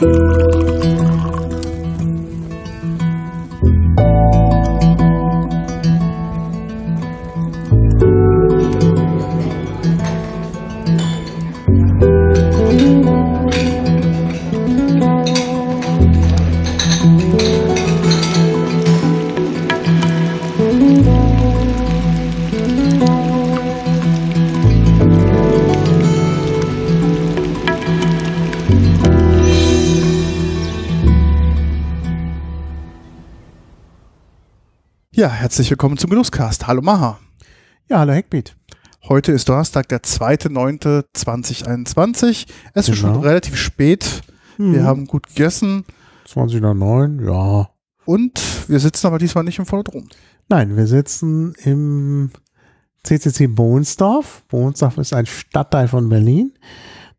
Bye. Ja, herzlich willkommen zum Genusscast. Hallo Maha. Ja, hallo Heckbeat. Heute ist Donnerstag, der 2.9.2021. Es ist Genau. schon relativ spät. Wir Mhm. haben gut gegessen 20 nach 9, ja. und wir sitzen aber diesmal nicht im Volodrom. Nein, wir sitzen im CCC Bohnsdorf. Bohnsdorf ist ein Stadtteil von Berlin.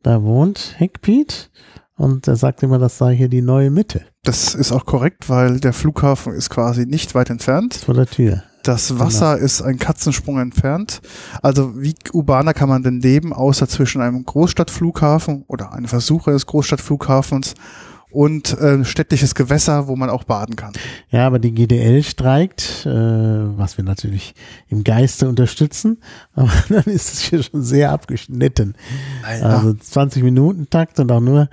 Da wohnt Heckpiet und er sagt immer, das sei hier die neue Mitte Das ist auch korrekt, weil der Flughafen ist quasi nicht weit entfernt. vor der Tür. Das Wasser ist ein Katzensprung entfernt. Also wie urbaner kann man denn leben, außer zwischen einem Großstadtflughafen oder einem Versuch eines Großstadtflughafens und äh, städtliches Gewässer, wo man auch baden kann. Ja, aber die GDL streikt, äh, was wir natürlich im Geiste unterstützen, aber dann ist es hier schon sehr abgeschnitten. Also 20 Minuten Takt und auch nur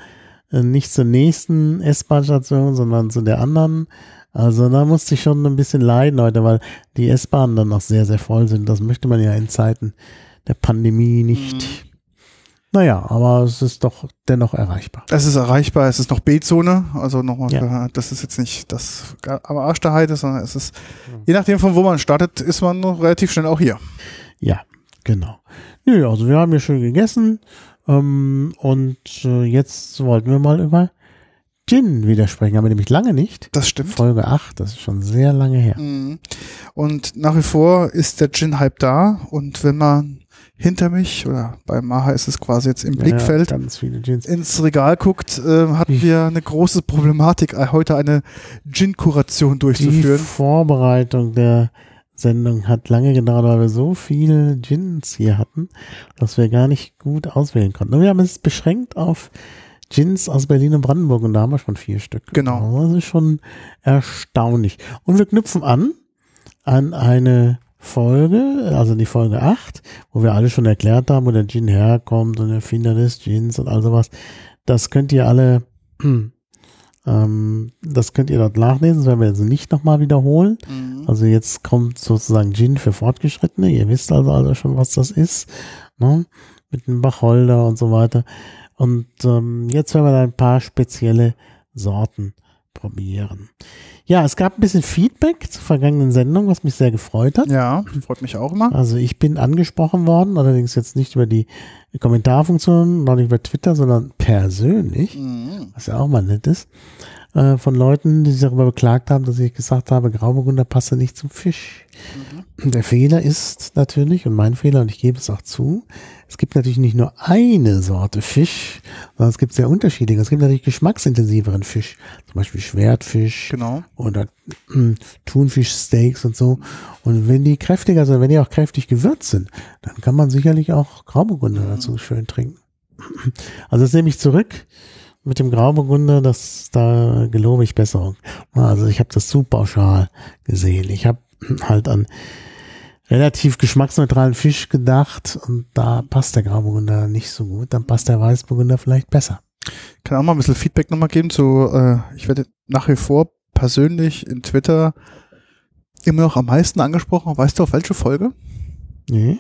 nicht zur nächsten S-Bahn-Station, sondern zu der anderen. Also da musste ich schon ein bisschen leiden heute, weil die S-Bahnen dann noch sehr, sehr voll sind. Das möchte man ja in Zeiten der Pandemie nicht. Naja, aber es ist doch dennoch erreichbar. Es ist erreichbar, es ist noch B-Zone, also nochmal, Ja. das ist jetzt nicht das am Arsch der Heide, sondern es ist, je nachdem von wo man startet, ist man noch relativ schnell auch hier. Ja, genau. Nö, also wir haben hier schön gegessen ähm, und äh, jetzt wollten wir mal über Gin wieder sprechen. Haben wir nämlich lange nicht. Das stimmt. Folge 8, das ist schon sehr lange her. Mhm. Und nach wie vor ist der Gin-Hype da und wenn man hinter mich oder bei Maha ist es quasi jetzt im Blickfeld Ja, Gins. ins Regal guckt, äh, hatten wir eine große Problematik, äh, heute eine Gin-Kuration Die durchzuführen. Vorbereitung der Sendung hat lange gedauert, weil wir so viele Gins hier hatten, dass wir gar nicht gut auswählen konnten. Und wir haben es beschränkt auf Gins aus Berlin und Brandenburg und da haben wir schon vier Stück. Genau. Also Das ist schon erstaunlich. Und wir knüpfen an an eine Folge, also die Folge 8, wo wir alle schon erklärt haben, wo der Gin herkommt und der Erfinder des Gins und all sowas. Das könnt ihr alle, ähm, das könnt ihr dort nachlesen, das werden wir jetzt nicht nochmal wiederholen. Mhm. Also jetzt kommt sozusagen Gin für Fortgeschrittene. Ihr wisst also, also schon, was das ist. Ne? Mit dem Wacholder und so weiter. Und ähm, jetzt werden wir da ein paar spezielle Sorten probieren. Ja, es gab ein bisschen Feedback zur vergangenen Sendung, was mich sehr gefreut hat. Ja, freut mich auch immer. Also ich bin angesprochen worden, allerdings jetzt nicht über die Kommentarfunktion, noch nicht über Twitter, sondern persönlich Mhm. was ja auch mal nett ist, äh, von Leuten, die sich darüber beklagt haben, dass ich gesagt habe, Grauburgunder passe nicht zum Fisch. Und Der Fehler ist natürlich, und mein Fehler, und ich gebe es auch zu, es gibt natürlich nicht nur eine Sorte Fisch, sondern es gibt sehr unterschiedliche. Es gibt natürlich geschmacksintensiveren Fisch, zum Beispiel Schwertfisch Genau. oder mm, Thunfischsteaks und so. Und wenn die kräftiger sind, wenn die auch kräftig gewürzt sind, dann kann man sicherlich auch Grauburgunder dazu schön trinken. Also das nehme ich zurück mit dem Grauburgunder, das da gelobe ich Besserung. Also ich habe das zu pauschal gesehen. Ich habe halt an relativ geschmacksneutralen Fisch gedacht und da passt der Grauburgunder nicht so gut. Dann passt der Weißburgunder vielleicht besser. kann auch mal ein bisschen Feedback nochmal geben zu, äh, ich werde nach wie vor persönlich in Twitter immer noch am meisten angesprochen. Weißt du auf welche Folge? Nee.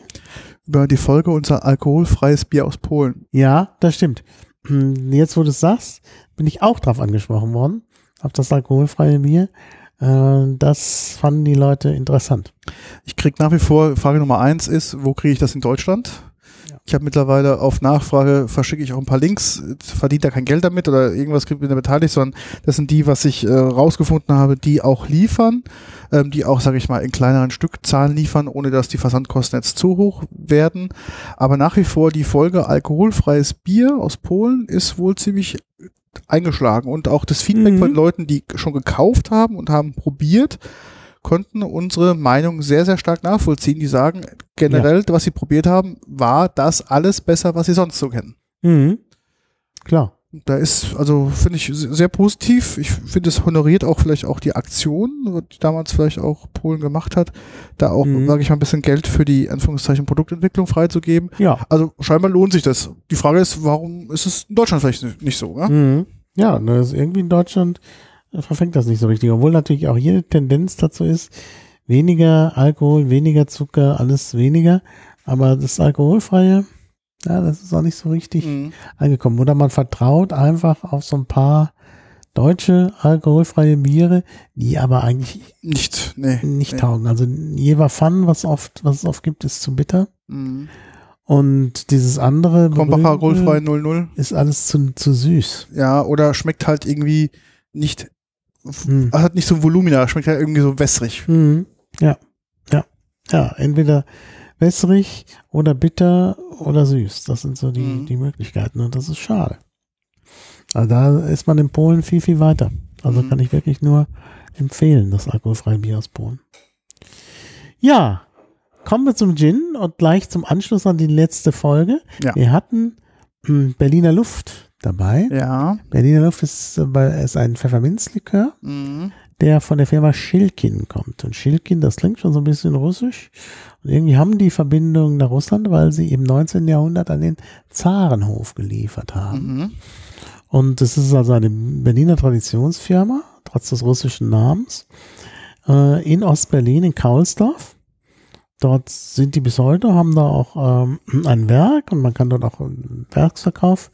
Über die Folge unser alkoholfreies Bier aus Polen. Ja, das stimmt. Hm, Jetzt, wo du es sagst, bin ich auch drauf angesprochen worden, auf das alkoholfreie Bier. Äh, Das fanden die Leute interessant. Ich krieg nach wie vor, Frage Nummer eins ist, wo kriege ich das in Deutschland? Ja. Ich habe mittlerweile auf Nachfrage verschicke ich auch ein paar Links, verdient da kein Geld damit oder irgendwas bin da beteiligt, sondern das sind die, was ich äh, rausgefunden habe, die auch liefern, ähm, die auch, sage ich mal, in kleineren Stückzahlen liefern, ohne dass die Versandkosten jetzt zu hoch werden. Aber nach wie vor die Folge alkoholfreies Bier aus Polen ist wohl ziemlich eingeschlagen und auch das Feedback Mhm. von Leuten, die schon gekauft haben und haben probiert, konnten unsere Meinung sehr, sehr stark nachvollziehen. Die sagen, generell, was sie probiert haben, war das alles besser, was sie sonst so kennen. Mhm. Klar. Da ist, also finde ich sehr positiv. Ich finde, es honoriert auch vielleicht auch die Aktion, die damals vielleicht auch Polen gemacht hat, da auch, mhm. sage ich mal, ein bisschen Geld für die Anführungszeichen Produktentwicklung freizugeben. Ja. Also scheinbar lohnt sich das. Die Frage ist, warum ist es in Deutschland vielleicht nicht so? Ja, mhm. ja ne, irgendwie in Deutschland verfängt das nicht so richtig, obwohl natürlich auch jede Tendenz dazu ist, weniger Alkohol, weniger Zucker, alles weniger. Aber das Alkoholfreie, ja, das ist auch nicht so richtig mhm. angekommen. Oder man vertraut einfach auf so ein paar deutsche alkoholfreie Biere, die aber eigentlich nicht, nee, nicht nee. taugen. Also Jever Fun, was oft, was es oft gibt, ist zu bitter. Mhm. Und dieses andere Krombacher alkoholfrei 00 ist alles zu, zu süß. Ja, oder schmeckt halt irgendwie nicht, mhm. hat nicht so ein Volumina, schmeckt halt irgendwie so wässrig. Mhm. Ja, ja, ja, entweder wässrig oder bitter oder süß. Das sind so die, mhm. die Möglichkeiten und das ist schade. Also da ist man in Polen viel, viel weiter. Also mhm. kann ich wirklich nur empfehlen, das alkoholfreie Bier aus Polen. Ja, kommen wir zum Gin und gleich zum Anschluss an die letzte Folge. Ja. Wir hatten hm, Berliner Luft dabei. Ja. Berliner Luft ist, äh, ist ein Pfefferminzlikör. Mhm der von der Firma Schilkin kommt. Und Schilkin, das klingt schon so ein bisschen russisch. Und irgendwie haben die Verbindung nach Russland, weil sie im 19. Jahrhundert an den Zarenhof geliefert haben. Mhm. Und das ist also eine Berliner Traditionsfirma, trotz des russischen Namens, äh, in Ostberlin, in Kaulsdorf. Dort sind die bis heute, haben da auch ähm, ein Werk und man kann dort auch Werksverkauf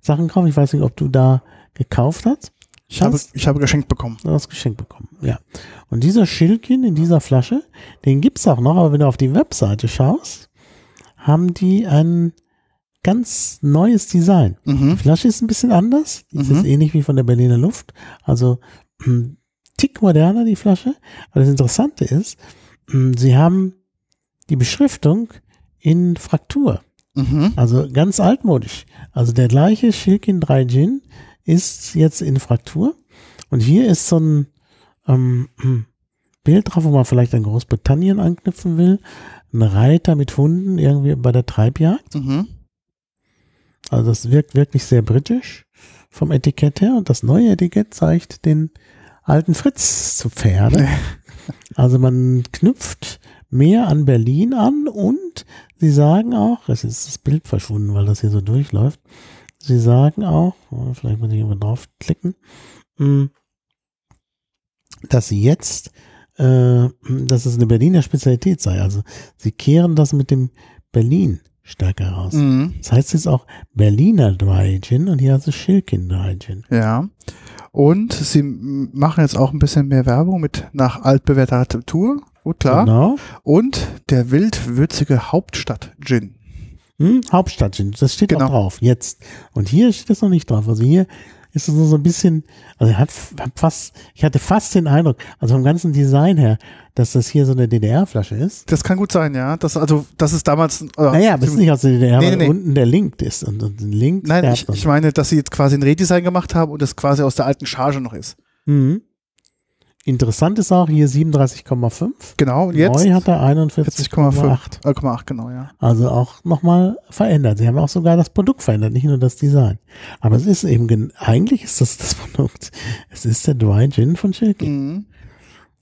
Sachen kaufen. Ich weiß nicht, ob du da gekauft hast. Ich habe, ich habe geschenkt bekommen. Du hast geschenkt bekommen, ja. Und dieser Schildkin in dieser Flasche, den gibt's auch noch, aber wenn du auf die Webseite schaust, haben die ein ganz neues Design. Mhm. Die Flasche ist ein bisschen anders. Die ist mhm. jetzt ähnlich wie von der Berliner Luft. Also ein hm, Tick moderner, die Flasche. Aber das Interessante ist, hm, sie haben die Beschriftung in Fraktur. Mhm. Also ganz altmodisch. Also der gleiche Schilkin 3 Gin ist jetzt in Fraktur. Und hier ist so ein ähm, Bild drauf, wo man vielleicht an Großbritannien anknüpfen will. Ein Reiter mit Hunden irgendwie bei der Treibjagd. Mhm. Also das wirkt wirklich sehr britisch vom Etikett her. Und das neue Etikett zeigt den alten Fritz zu Pferde. Also man knüpft mehr an Berlin an und sie sagen auch, es ist das Bild verschwunden, weil das hier so durchläuft, Sie sagen auch, vielleicht muss ich immer draufklicken, hm, dass sie jetzt, äh, dass es eine Berliner Spezialität sei. Also sie kehren das mit dem Berlin stärker raus. Mhm. Das heißt jetzt auch Berliner Dry Gin und hier also Schilkin Dry Gin. Ja. Und sie machen jetzt auch ein bisschen mehr Werbung mit nach altbewährter Rezeptur. Gut, klar. Genau. Und der wildwürzige Hauptstadt Gin. Hm? Hauptstadt, das steht genau. auch drauf, jetzt. Und hier steht das noch nicht drauf. Also hier ist es nur so ein bisschen, also hat, hat fast, ich hatte fast den Eindruck, also vom ganzen Design her, dass das hier so eine DDR-Flasche ist. Das kann gut sein, ja. Das, also, das ist damals. Äh, naja, aber es ist nicht aus der DDR, nee, nee, nee. unten der Link ist. Und, und ein Link. Nein, ich, ich meine, dass sie jetzt quasi ein Redesign gemacht haben und das quasi aus der alten Charge noch ist. Mhm. Interessant ist auch hier 37,5. Genau, und jetzt? Neu hat er 41,8. Äh, genau, ja. Also auch nochmal verändert. Sie haben auch sogar das Produkt verändert, nicht nur das Design. Aber es ist eben, eigentlich ist das das Produkt. Es ist der Dry Gin von Chilky. Mhm.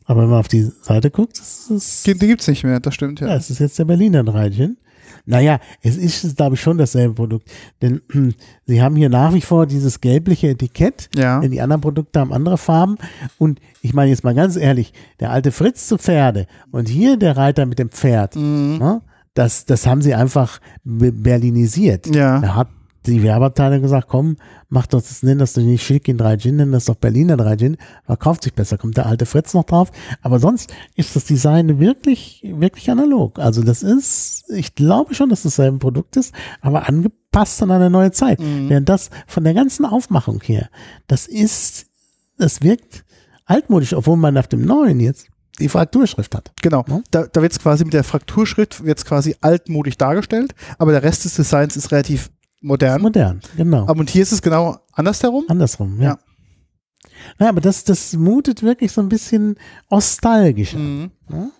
Aber wenn man auf die Seite guckt, ist es. Die gibt's nicht mehr, das stimmt, ja. Ja, es ist jetzt der Berliner Dry Gin. Naja, es ist, glaube ich, schon dasselbe Produkt. Denn hm, sie haben hier nach wie vor dieses gelbliche Etikett. Ja. Denn die anderen Produkte haben andere Farben. Und ich meine jetzt mal ganz ehrlich, der alte Fritz zu Pferde und hier der Reiter mit dem Pferd. Mhm. Ne, das, das haben sie einfach berlinisiert. Ja. Er hat die Werbeabteilung gesagt, komm, mach doch das, nenn das doch nicht Schilkin 3 Gin, nenn das doch Berliner 3 Gin, verkauft sich besser, kommt der alte Fritz noch drauf. Aber sonst ist das Design wirklich, wirklich analog. Also das ist, ich glaube schon, dass das selbe Produkt ist, aber angepasst an eine neue Zeit. Mhm. Während das von der ganzen Aufmachung her, das ist, das wirkt altmodisch, obwohl man auf dem neuen jetzt die Frakturschrift hat. Genau. Ja? Da, da wird es quasi mit der Frakturschrift wird's quasi altmodisch dargestellt, aber der Rest des Designs ist relativ modern. Modern, genau. Aber und hier ist es genau andersherum? Andersrum, ja. ja. Naja, aber das, das mutet wirklich so ein bisschen nostalgisch an. Mhm. Ja?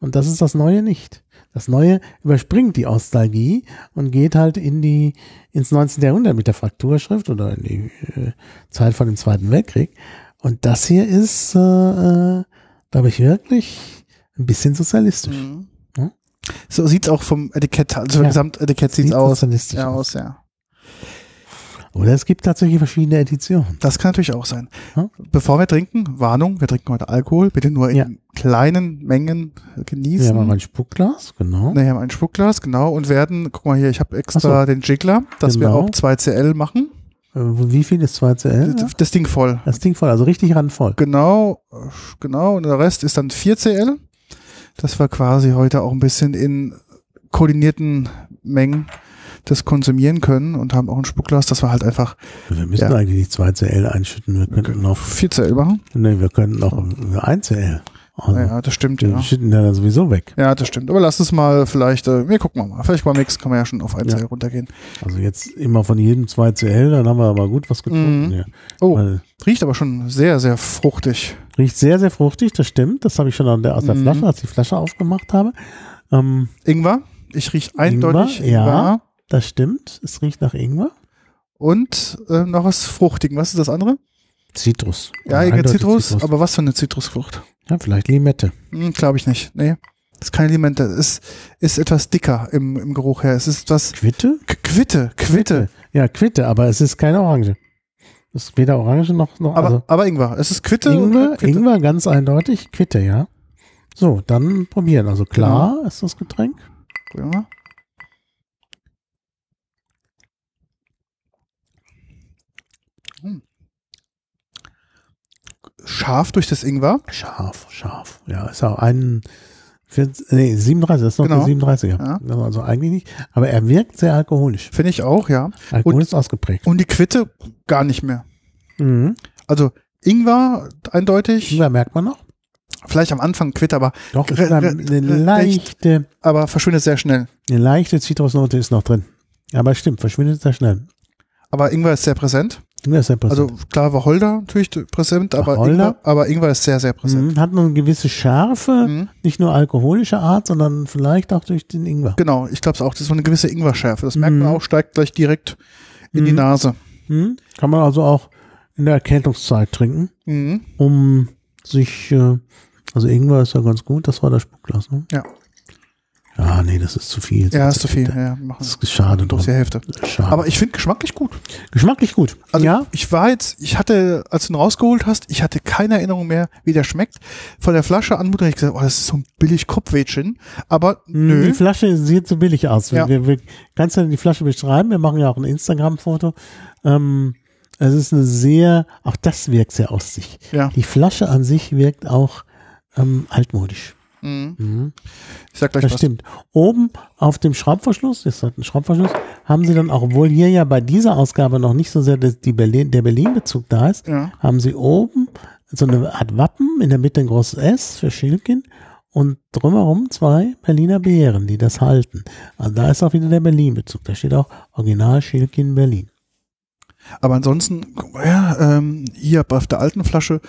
Und das ist das Neue nicht. Das Neue überspringt die Ostalgie und geht halt in die, ins 19. Jahrhundert mit der Frakturschrift oder in die äh, Zeit von dem Zweiten Weltkrieg. Und das hier ist, äh, äh, glaube ich, wirklich ein bisschen sozialistisch. Mhm. Ja? So sieht's auch vom Etikett, also ja. Gesamtetikett sieht's sieht aus. Sozialistisch ja, aus, ja. Oder es gibt tatsächlich verschiedene Editionen. Das kann natürlich auch sein. Hm? Bevor wir trinken, Warnung, wir trinken heute Alkohol, bitte nur in ja. kleinen Mengen genießen. Wir haben ein Spuckglas, genau. Ne, wir haben ein Spuckglas, genau, und werden, guck mal hier, ich habe extra so. den Jiggler, dass genau. wir auch 2CL machen. Äh, wie viel ist 2CL? Das, das Ding voll. Das Ding voll, also richtig randvoll. Genau, genau, und der Rest ist dann 4CL. Das war quasi heute auch ein bisschen in koordinierten Mengen das konsumieren können und haben auch ein Spuckglas. Das war halt einfach. Wir müssen ja. eigentlich nicht 2CL einschütten. Wir könnten noch 4CL machen. Nee, wir könnten noch 1CL. Also, ja, das stimmt, ja. Wir schütten ja dann sowieso weg. Ja, das stimmt. Aber lass es mal vielleicht, äh, wir gucken mal. Vielleicht beim nächsten kann man ja schon auf 1CL ja. runtergehen. Also jetzt immer von jedem 2CL, dann haben wir aber gut was getrunken. Mhm. Ja. Oh, Weil, riecht aber schon sehr, sehr fruchtig. Riecht sehr, sehr fruchtig, das stimmt. Das habe ich schon der, aus der mhm. Flasche, als ich die Flasche aufgemacht habe. Ähm, Ingwer? Ich rieche eindeutig Ingwer. Ingwer. Ja, das stimmt. Es riecht nach Ingwer. Und äh, noch was Fruchtigen. Was ist das andere? Zitrus. Ja, irgendein Zitrus, Zitrus, aber was für eine Zitrusfrucht? Ja, vielleicht Limette. Hm, Glaube ich nicht. Nee. Das ist keine Limette. Es ist, ist etwas dicker im, im Geruch her. Es ist etwas. Quitte? Quitte, Quitte. Quitte. Ja, Quitte, aber es ist keine Orange. Es ist weder Orange noch. noch aber, also aber Ingwer. Es ist Quitte. Ingwer, Quitte. Ingwer ganz eindeutig. Quitte, ja. So, dann probieren. Also klar ja. ist das Getränk. Ja. Scharf durch das Ingwer? Scharf, scharf. Ja, ist auch ein, nee, 37, das ist noch genau. der 37er. Ja. Also eigentlich nicht. Aber er wirkt sehr alkoholisch. Finde ich auch, ja. Alkohol und, ist ausgeprägt. Und die Quitte gar nicht mehr. Mhm. Also Ingwer eindeutig. Ingwer merkt man noch. Vielleicht am Anfang Quitte, aber doch eine leichte, aber verschwindet sehr schnell. Eine leichte Zitrusnote ist noch drin. Aber stimmt, verschwindet sehr schnell. Aber Ingwer ist sehr präsent. Ingwer ist sehr präsent. Also klar war Holder natürlich präsent, aber, Holder, Ingwer, aber Ingwer ist sehr, sehr präsent. Mhm, hat eine gewisse Schärfe, mhm. nicht nur alkoholische Art, sondern vielleicht auch durch den Ingwer. Genau, ich glaube es auch. Das ist so eine gewisse Ingwer-Schärfe. Das merkt mhm. man auch, steigt gleich direkt in die mhm. Nase. Mhm. Kann man also auch in der Erkältungszeit trinken, mhm. um sich, äh, also Ingwer ist ja ganz gut, das war das Spuckglas, ne? Ja. Ah, nee, das ist zu viel. Ja, ist zu viel. Ja, machen. Das ist schade drum. Die Hälfte. Schade. Aber ich finde geschmacklich gut. Geschmacklich gut. Also ja. ich war jetzt, ich hatte, als du ihn rausgeholt hast, ich hatte keine Erinnerung mehr, wie der schmeckt. Von der Flasche an Mutter ich gesagt, oh, das ist so ein billig Kopfwädchen. Aber hm, nö. Die Flasche sieht so billig aus. Ja. Wir, wir, kannst du die Flasche beschreiben? Wir machen ja auch ein Instagram-Foto. Ähm, es ist eine sehr, auch das wirkt sehr aus sich. Ja. Die Flasche an sich wirkt auch ähm, altmodisch. Mhm. Mhm. Ich sag gleich das was. stimmt. Oben auf dem Schraubverschluss, das hat ein Schraubverschluss, haben sie dann auch, obwohl hier ja bei dieser Ausgabe noch nicht so sehr die Berlin, der Berlin-Bezug da ist, ja. haben sie oben so eine Art Wappen, in der Mitte ein großes S für Schilkin und drumherum zwei Berliner Bären, die das halten. Also da ist auch wieder der Berlin-Bezug. Da steht auch Original Schilkin Berlin. Aber ansonsten, ja, ähm, hier auf der alten Flasche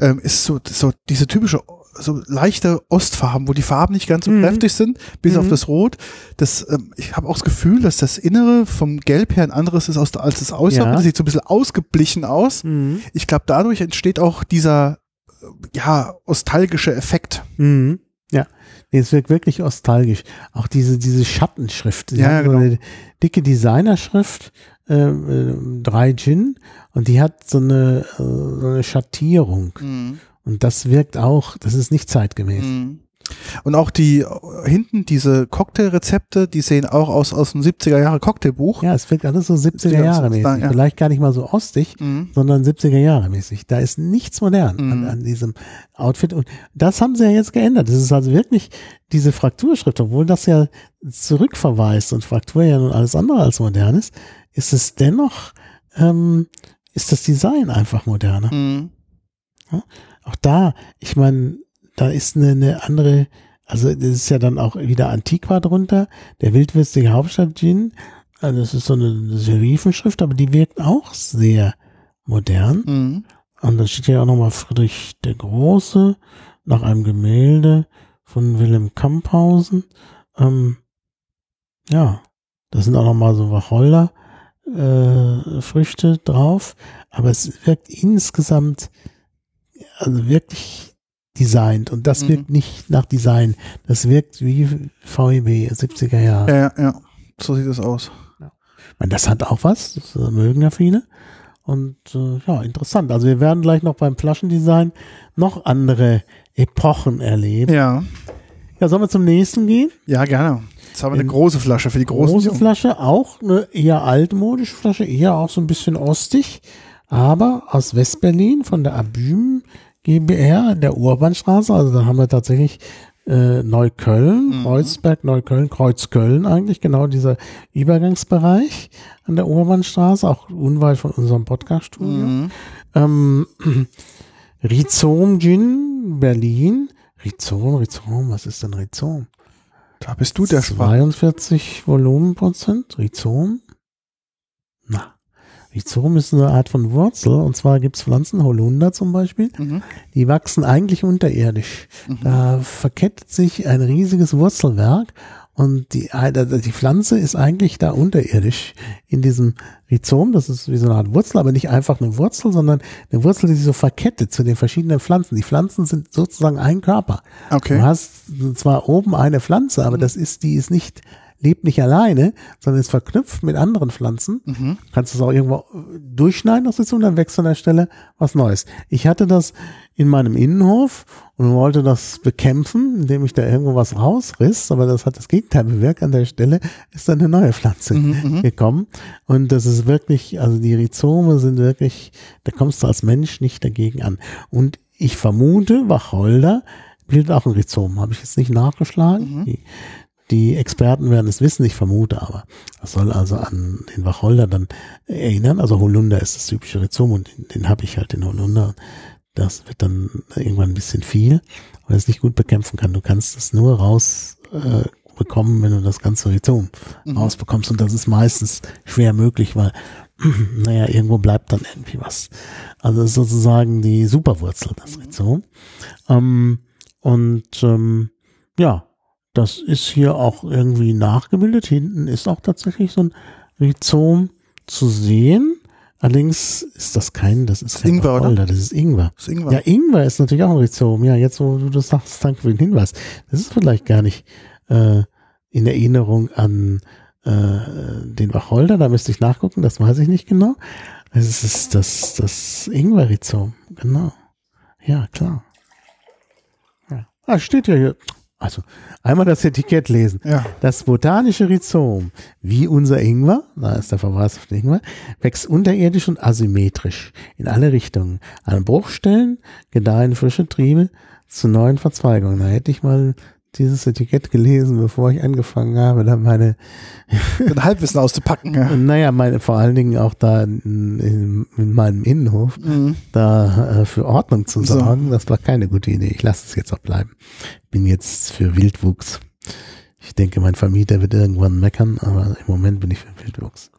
ähm, ist so, so diese typische so leichte Ostfarben, wo die Farben nicht ganz so mhm. kräftig sind, bis mhm. auf das Rot. Das, ähm, ich habe auch das Gefühl, dass das Innere vom Gelb her ein anderes ist als das Äußere. Ja. Das sieht so ein bisschen ausgeblichen aus. Mhm. Ich glaube, dadurch entsteht auch dieser äh, ja nostalgische Effekt. Mhm. Ja, nee, es wirkt wirklich nostalgisch. Auch diese diese Schattenschrift. Sie ja, genau. so eine dicke Designerschrift, äh, äh, drei Gin und die hat so eine, äh, so eine Schattierung. Mhm. Und das wirkt auch, das ist nicht zeitgemäß. Mhm. Und auch die hinten diese Cocktailrezepte, die sehen auch aus aus dem 70er Jahre Cocktailbuch. Ja, es wirkt alles so 70er Jahre mäßig. Ja. Vielleicht gar nicht mal so ostig, mhm. sondern 70er Jahre mäßig. Da ist nichts modern mhm. an, an, diesem Outfit. Und das haben sie ja jetzt geändert. Das ist also wirklich diese Frakturschrift, obwohl das ja zurückverweist und Fraktur ja nun alles andere als modern ist, ist es dennoch, ähm, ist das Design einfach moderner. Mhm. Ja? Auch da, ich meine, da ist eine, eine andere, also das ist ja dann auch wieder Antiqua drunter, der wildwürstige Hauptstadt-Gin, also das ist so eine Serifenschrift, aber die wirkt auch sehr modern. Mhm. Und dann steht ja auch nochmal Friedrich der Große nach einem Gemälde von Wilhelm Kamphausen. Ähm, ja, da sind auch nochmal so Wacholder äh, Früchte drauf, aber es wirkt insgesamt also wirklich designt und das mhm. wirkt nicht nach Design, das wirkt wie VEB 70er Jahre. Ja, ja, so sieht es aus. Ja. meine, das hat auch was, das mögen ja viele. Und äh, ja, interessant. Also wir werden gleich noch beim Flaschendesign noch andere Epochen erleben. Ja. Ja, sollen wir zum nächsten gehen? Ja, gerne. Jetzt haben wir eine große Flasche für die großen. Große Flasche, auch eine eher altmodische Flasche, eher auch so ein bisschen ostig, aber aus Westberlin von der Abüm GBR in der Urbanstraße. Also da haben wir tatsächlich äh, Neukölln, mhm. Kreuzberg, Neukölln, Kreuzköln eigentlich, genau dieser Übergangsbereich an der Urbanstraße, auch unweit von unserem Podcast-Studio. Mhm. Ähm, Rhizom Gin, Berlin. Rhizom, Rhizom, was ist denn Rhizom? Da bist du der 42 Volumenprozent, Rhizom. Na, Rhizom ist eine Art von Wurzel und zwar gibt es Pflanzen, Holunder zum Beispiel, mhm. die wachsen eigentlich unterirdisch. Mhm. Da verkettet sich ein riesiges Wurzelwerk und die, die Pflanze ist eigentlich da unterirdisch in diesem Rhizom. Das ist wie so eine Art Wurzel, aber nicht einfach eine Wurzel, sondern eine Wurzel, die sich so verkettet zu den verschiedenen Pflanzen. Die Pflanzen sind sozusagen ein Körper. Okay. Du hast zwar oben eine Pflanze, aber mhm. das ist, die ist nicht lebt nicht alleine, sondern ist verknüpft mit anderen Pflanzen. Mhm. Kannst es auch irgendwo durchschneiden aus der und dann wächst an der Stelle was Neues. Ich hatte das in meinem Innenhof und wollte das bekämpfen, indem ich da irgendwo was rausriss, aber das hat das Gegenteil bewirkt. An der Stelle ist dann eine neue Pflanze mhm, mhm. gekommen. Und das ist wirklich, also die Rhizome sind wirklich, da kommst du als Mensch nicht dagegen an. Und ich vermute, Wacholder bildet auch ein Rhizom. Habe ich jetzt nicht nachgeschlagen. Mhm. Die, die Experten werden es wissen, ich vermute aber. Das soll also an den Wacholder dann erinnern. Also Holunder ist das typische Rhizom und den, den habe ich halt, den Holunder. Das wird dann irgendwann ein bisschen viel, weil es nicht gut bekämpfen kann. Du kannst es nur raus äh, wenn du das ganze Rhizom mhm. rausbekommst. Und das ist meistens schwer möglich, weil, naja, irgendwo bleibt dann irgendwie was. Also sozusagen die Superwurzel, das Rhizom. Ähm, und ähm, ja, das ist hier auch irgendwie nachgebildet. Hinten ist auch tatsächlich so ein Rhizom zu sehen. Allerdings ist das kein, das ist kein Ingwer, Wacholder, das ist Ingwer. Das ist Ingwer. Ja, Ingwer ist natürlich auch ein Rhizom. Ja, jetzt wo du das sagst, danke für den Hinweis. Das ist vielleicht gar nicht äh, in Erinnerung an äh, den Wacholder, da müsste ich nachgucken, das weiß ich nicht genau. Es ist das, das Ingwer-Rhizom, genau. Ja, klar. Ja. Ah, steht ja hier. Also einmal das Etikett lesen. Ja. Das botanische Rhizom, wie unser Ingwer, da ist der Verweis auf den Ingwer, wächst unterirdisch und asymmetrisch in alle Richtungen. An Bruchstellen gedeihen frische Triebe zu neuen Verzweigungen. Da hätte ich mal dieses Etikett gelesen, bevor ich angefangen habe, da meine ein Halbwissen auszupacken. Ja. Naja, meine, vor allen Dingen auch da in, in, in meinem Innenhof, mhm. da äh, für Ordnung zu sorgen, so. das war keine gute Idee. Ich lasse es jetzt auch bleiben. Bin jetzt für Wildwuchs. Ich denke, mein Vermieter wird irgendwann meckern, aber im Moment bin ich für Wildwuchs.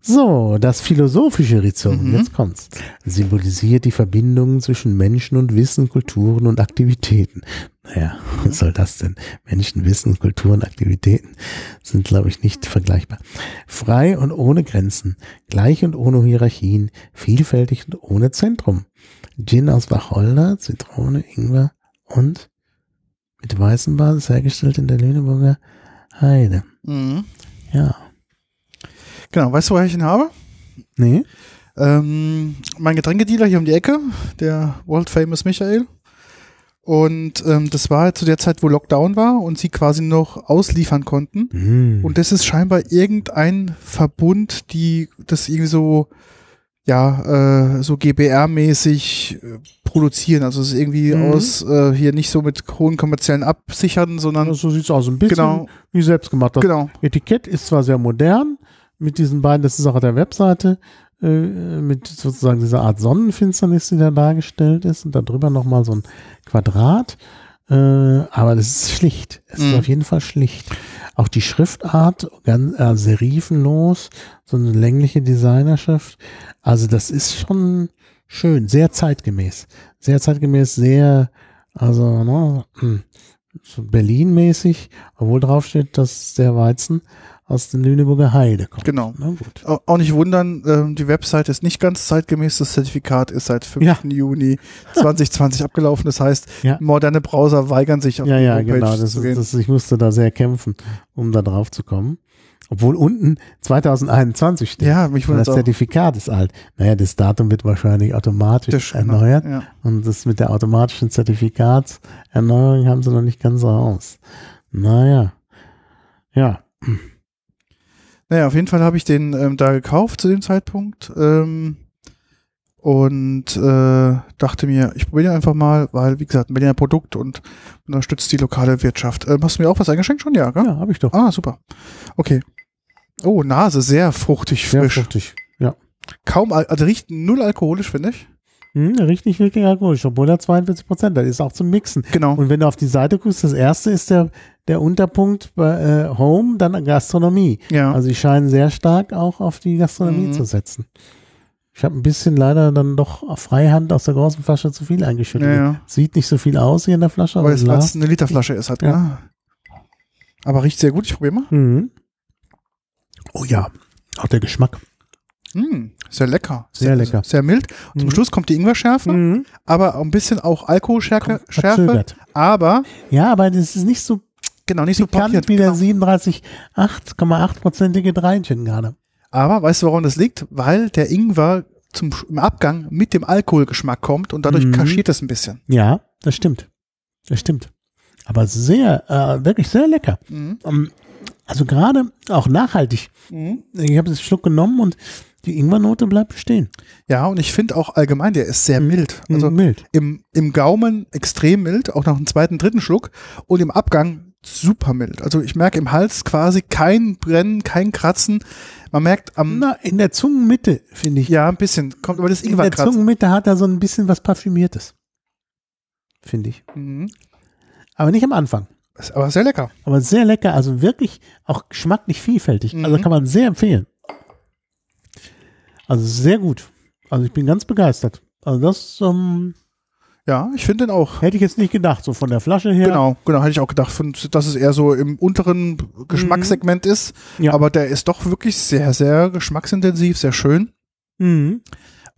So, das philosophische Rhizom, mhm. jetzt kommt's, symbolisiert die Verbindungen zwischen Menschen und Wissen, Kulturen und Aktivitäten. Naja, was soll das denn? Menschen, Wissen, Kulturen, Aktivitäten sind, glaube ich, nicht vergleichbar. Frei und ohne Grenzen, gleich und ohne Hierarchien, vielfältig und ohne Zentrum. Gin aus Wacholder, Zitrone, Ingwer und mit weißem Basis hergestellt in der Lüneburger Heide. Mhm. Ja. Genau, weißt du, woher ich ihn habe? Nee. Ähm, mein Getränkedealer hier um die Ecke, der World Famous Michael. Und ähm, das war zu der Zeit, wo Lockdown war und sie quasi noch ausliefern konnten. Mhm. Und das ist scheinbar irgendein Verbund, die das irgendwie so, ja, äh, so GBR-mäßig äh, produzieren. Also es ist irgendwie mhm. aus äh, hier nicht so mit hohen kommerziellen Absichern, sondern. so sieht's aus, ein bisschen genau, wie selbst gemacht. Das genau. Etikett ist zwar sehr modern, mit diesen beiden, das ist auch auf der Webseite, äh, mit sozusagen dieser Art Sonnenfinsternis, die da dargestellt ist und darüber nochmal so ein Quadrat. Äh, aber das ist schlicht. Es mhm. ist auf jeden Fall schlicht. Auch die Schriftart, ganz äh, serifenlos, so eine längliche Designerschrift. Also das ist schon schön, sehr zeitgemäß. Sehr zeitgemäß, sehr, also, ne, hm, so Berlin-mäßig, obwohl draufsteht, dass der Weizen aus der Lüneburger Heide kommt. Genau. Auch nicht wundern, ähm, die Website ist nicht ganz zeitgemäß. Das Zertifikat ist seit 5. Ja. Juni 2020 abgelaufen. Das heißt, ja. moderne Browser weigern sich auf ja, die ja, Homepage genau. Das, zu gehen. Das, ich musste da sehr kämpfen, um da drauf zu kommen. Obwohl unten 2021 steht. Ja, mich wundert Das Zertifikat ist alt. Naja, das Datum wird wahrscheinlich automatisch das erneuert. Ja. Und das mit der automatischen Zertifikatserneuerung haben sie noch nicht ganz raus. Naja. Ja. Naja, auf jeden Fall habe ich den ähm, da gekauft zu dem Zeitpunkt ähm, und äh, dachte mir, ich probiere einfach mal, weil, wie gesagt, ein Berliner Produkt und unterstützt die lokale Wirtschaft. Ähm, hast du mir auch was eingeschenkt schon? Ja, gell? Ja, habe ich doch. Ah, super. Okay. Oh, Nase, sehr fruchtig, frisch. Sehr fruchtig, ja. Kaum, also riecht null alkoholisch, finde ich. Hm, riecht nicht wirklich alkoholisch, obwohl er 42 Prozent hat. Ist auch zum Mixen. Genau. Und wenn du auf die Seite guckst, das erste ist der, der Unterpunkt bei äh, Home, dann Gastronomie. Ja. Also die scheinen sehr stark auch auf die Gastronomie mhm. zu setzen. Ich habe ein bisschen leider dann doch auf Freihand aus der großen Flasche zu viel eingeschüttet. Ja, ja. Sieht nicht so viel aus hier in der Flasche. Weil es eine Literflasche ist halt, ja. ja. Aber riecht sehr gut, ich probiere mal. Mhm. Oh ja, auch der Geschmack. Mm, sehr lecker. Sehr, sehr, lecker. Sehr mild. Und zum mhm. Schluss kommt die Ingwerschärfe, mhm. aber ein bisschen auch Alkoholschärfe. Schärfe, aber. Ja, aber das ist nicht so. Genau, nicht so pikant wie der genau. 37, 8,8-prozentige Dreinchen gerade. Aber weißt du, warum das liegt? Weil der Ingwer zum, im Abgang mit dem Alkoholgeschmack kommt und dadurch mhm. kaschiert es ein bisschen. Ja, das stimmt. Das stimmt. Aber sehr, äh, wirklich sehr lecker. Mhm. Um, ähm, also gerade auch nachhaltig. Mhm. Ich habe das Schluck genommen und die Ingwernote bleibt bestehen. Ja, und ich finde auch allgemein, der ist sehr mild. Mhm. Also mild. Im, im Gaumen extrem mild, auch nach dem zweiten, dritten Schluck. Und im Abgang super mild. Also ich merke im Hals quasi kein Brennen, kein Kratzen. Man merkt am. Na, in der Zungenmitte, finde ich. Ja, ein bisschen. Kommt aber das Ingwer In der Zungenmitte hat er so ein bisschen was Parfümiertes. Finde ich. Mhm. Aber nicht am Anfang. Ist aber sehr lecker. Aber sehr lecker, also wirklich auch geschmacklich vielfältig. Also mhm. Also kann man sehr empfehlen. Also sehr gut. Also ich bin ganz begeistert. Also das, ähm, ja, ich finde den auch. Hätte ich jetzt nicht gedacht, so von der Flasche her. Genau, genau, hätte ich auch gedacht, dass es eher so im unteren Geschmackssegment mhm. ist. Ja. Aber der ist doch wirklich sehr, sehr geschmacksintensiv, sehr schön. Mhm.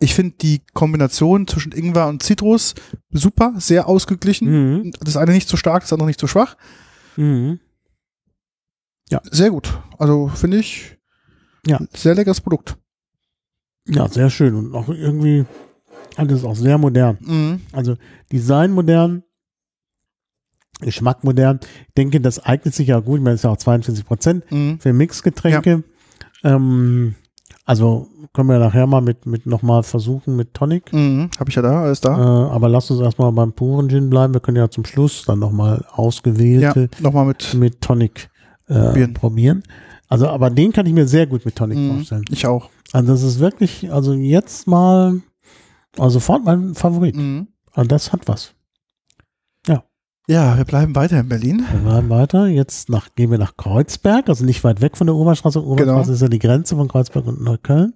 Ich finde die Kombination zwischen Ingwer und Zitrus super, sehr ausgeglichen. Mhm. Das eine nicht zu stark, das andere nicht zu schwach. Mhm. Ja. Sehr gut. Also finde ich ja. sehr leckeres Produkt. Ja, sehr schön und auch irgendwie alles auch sehr modern. Mhm. Also Design modern, Geschmack modern. Ich denke, das eignet sich ja gut. Ich meine, es ist ja auch 42 Prozent mhm. für Mixgetränke. Ja. Ähm, also können wir nachher mal mit, mit nochmal versuchen mit Tonic. Mhm. Habe ich ja da, alles da. Äh, aber lass uns erstmal beim puren Gin bleiben. Wir können ja zum Schluss dann nochmal ausgewählte ja, noch mal mit, mit Tonic äh, probieren. probieren. Also, aber den kann ich mir sehr gut mit Tonic mhm. vorstellen. Ich auch. Also das ist wirklich, also jetzt mal, also sofort mein Favorit. Mhm. Also das hat was. Ja. Ja, wir bleiben weiter in Berlin. Wir bleiben weiter. Jetzt nach, gehen wir nach Kreuzberg, also nicht weit weg von der Oberstraße. Oberstraße genau. ist ja die Grenze von Kreuzberg und Neukölln.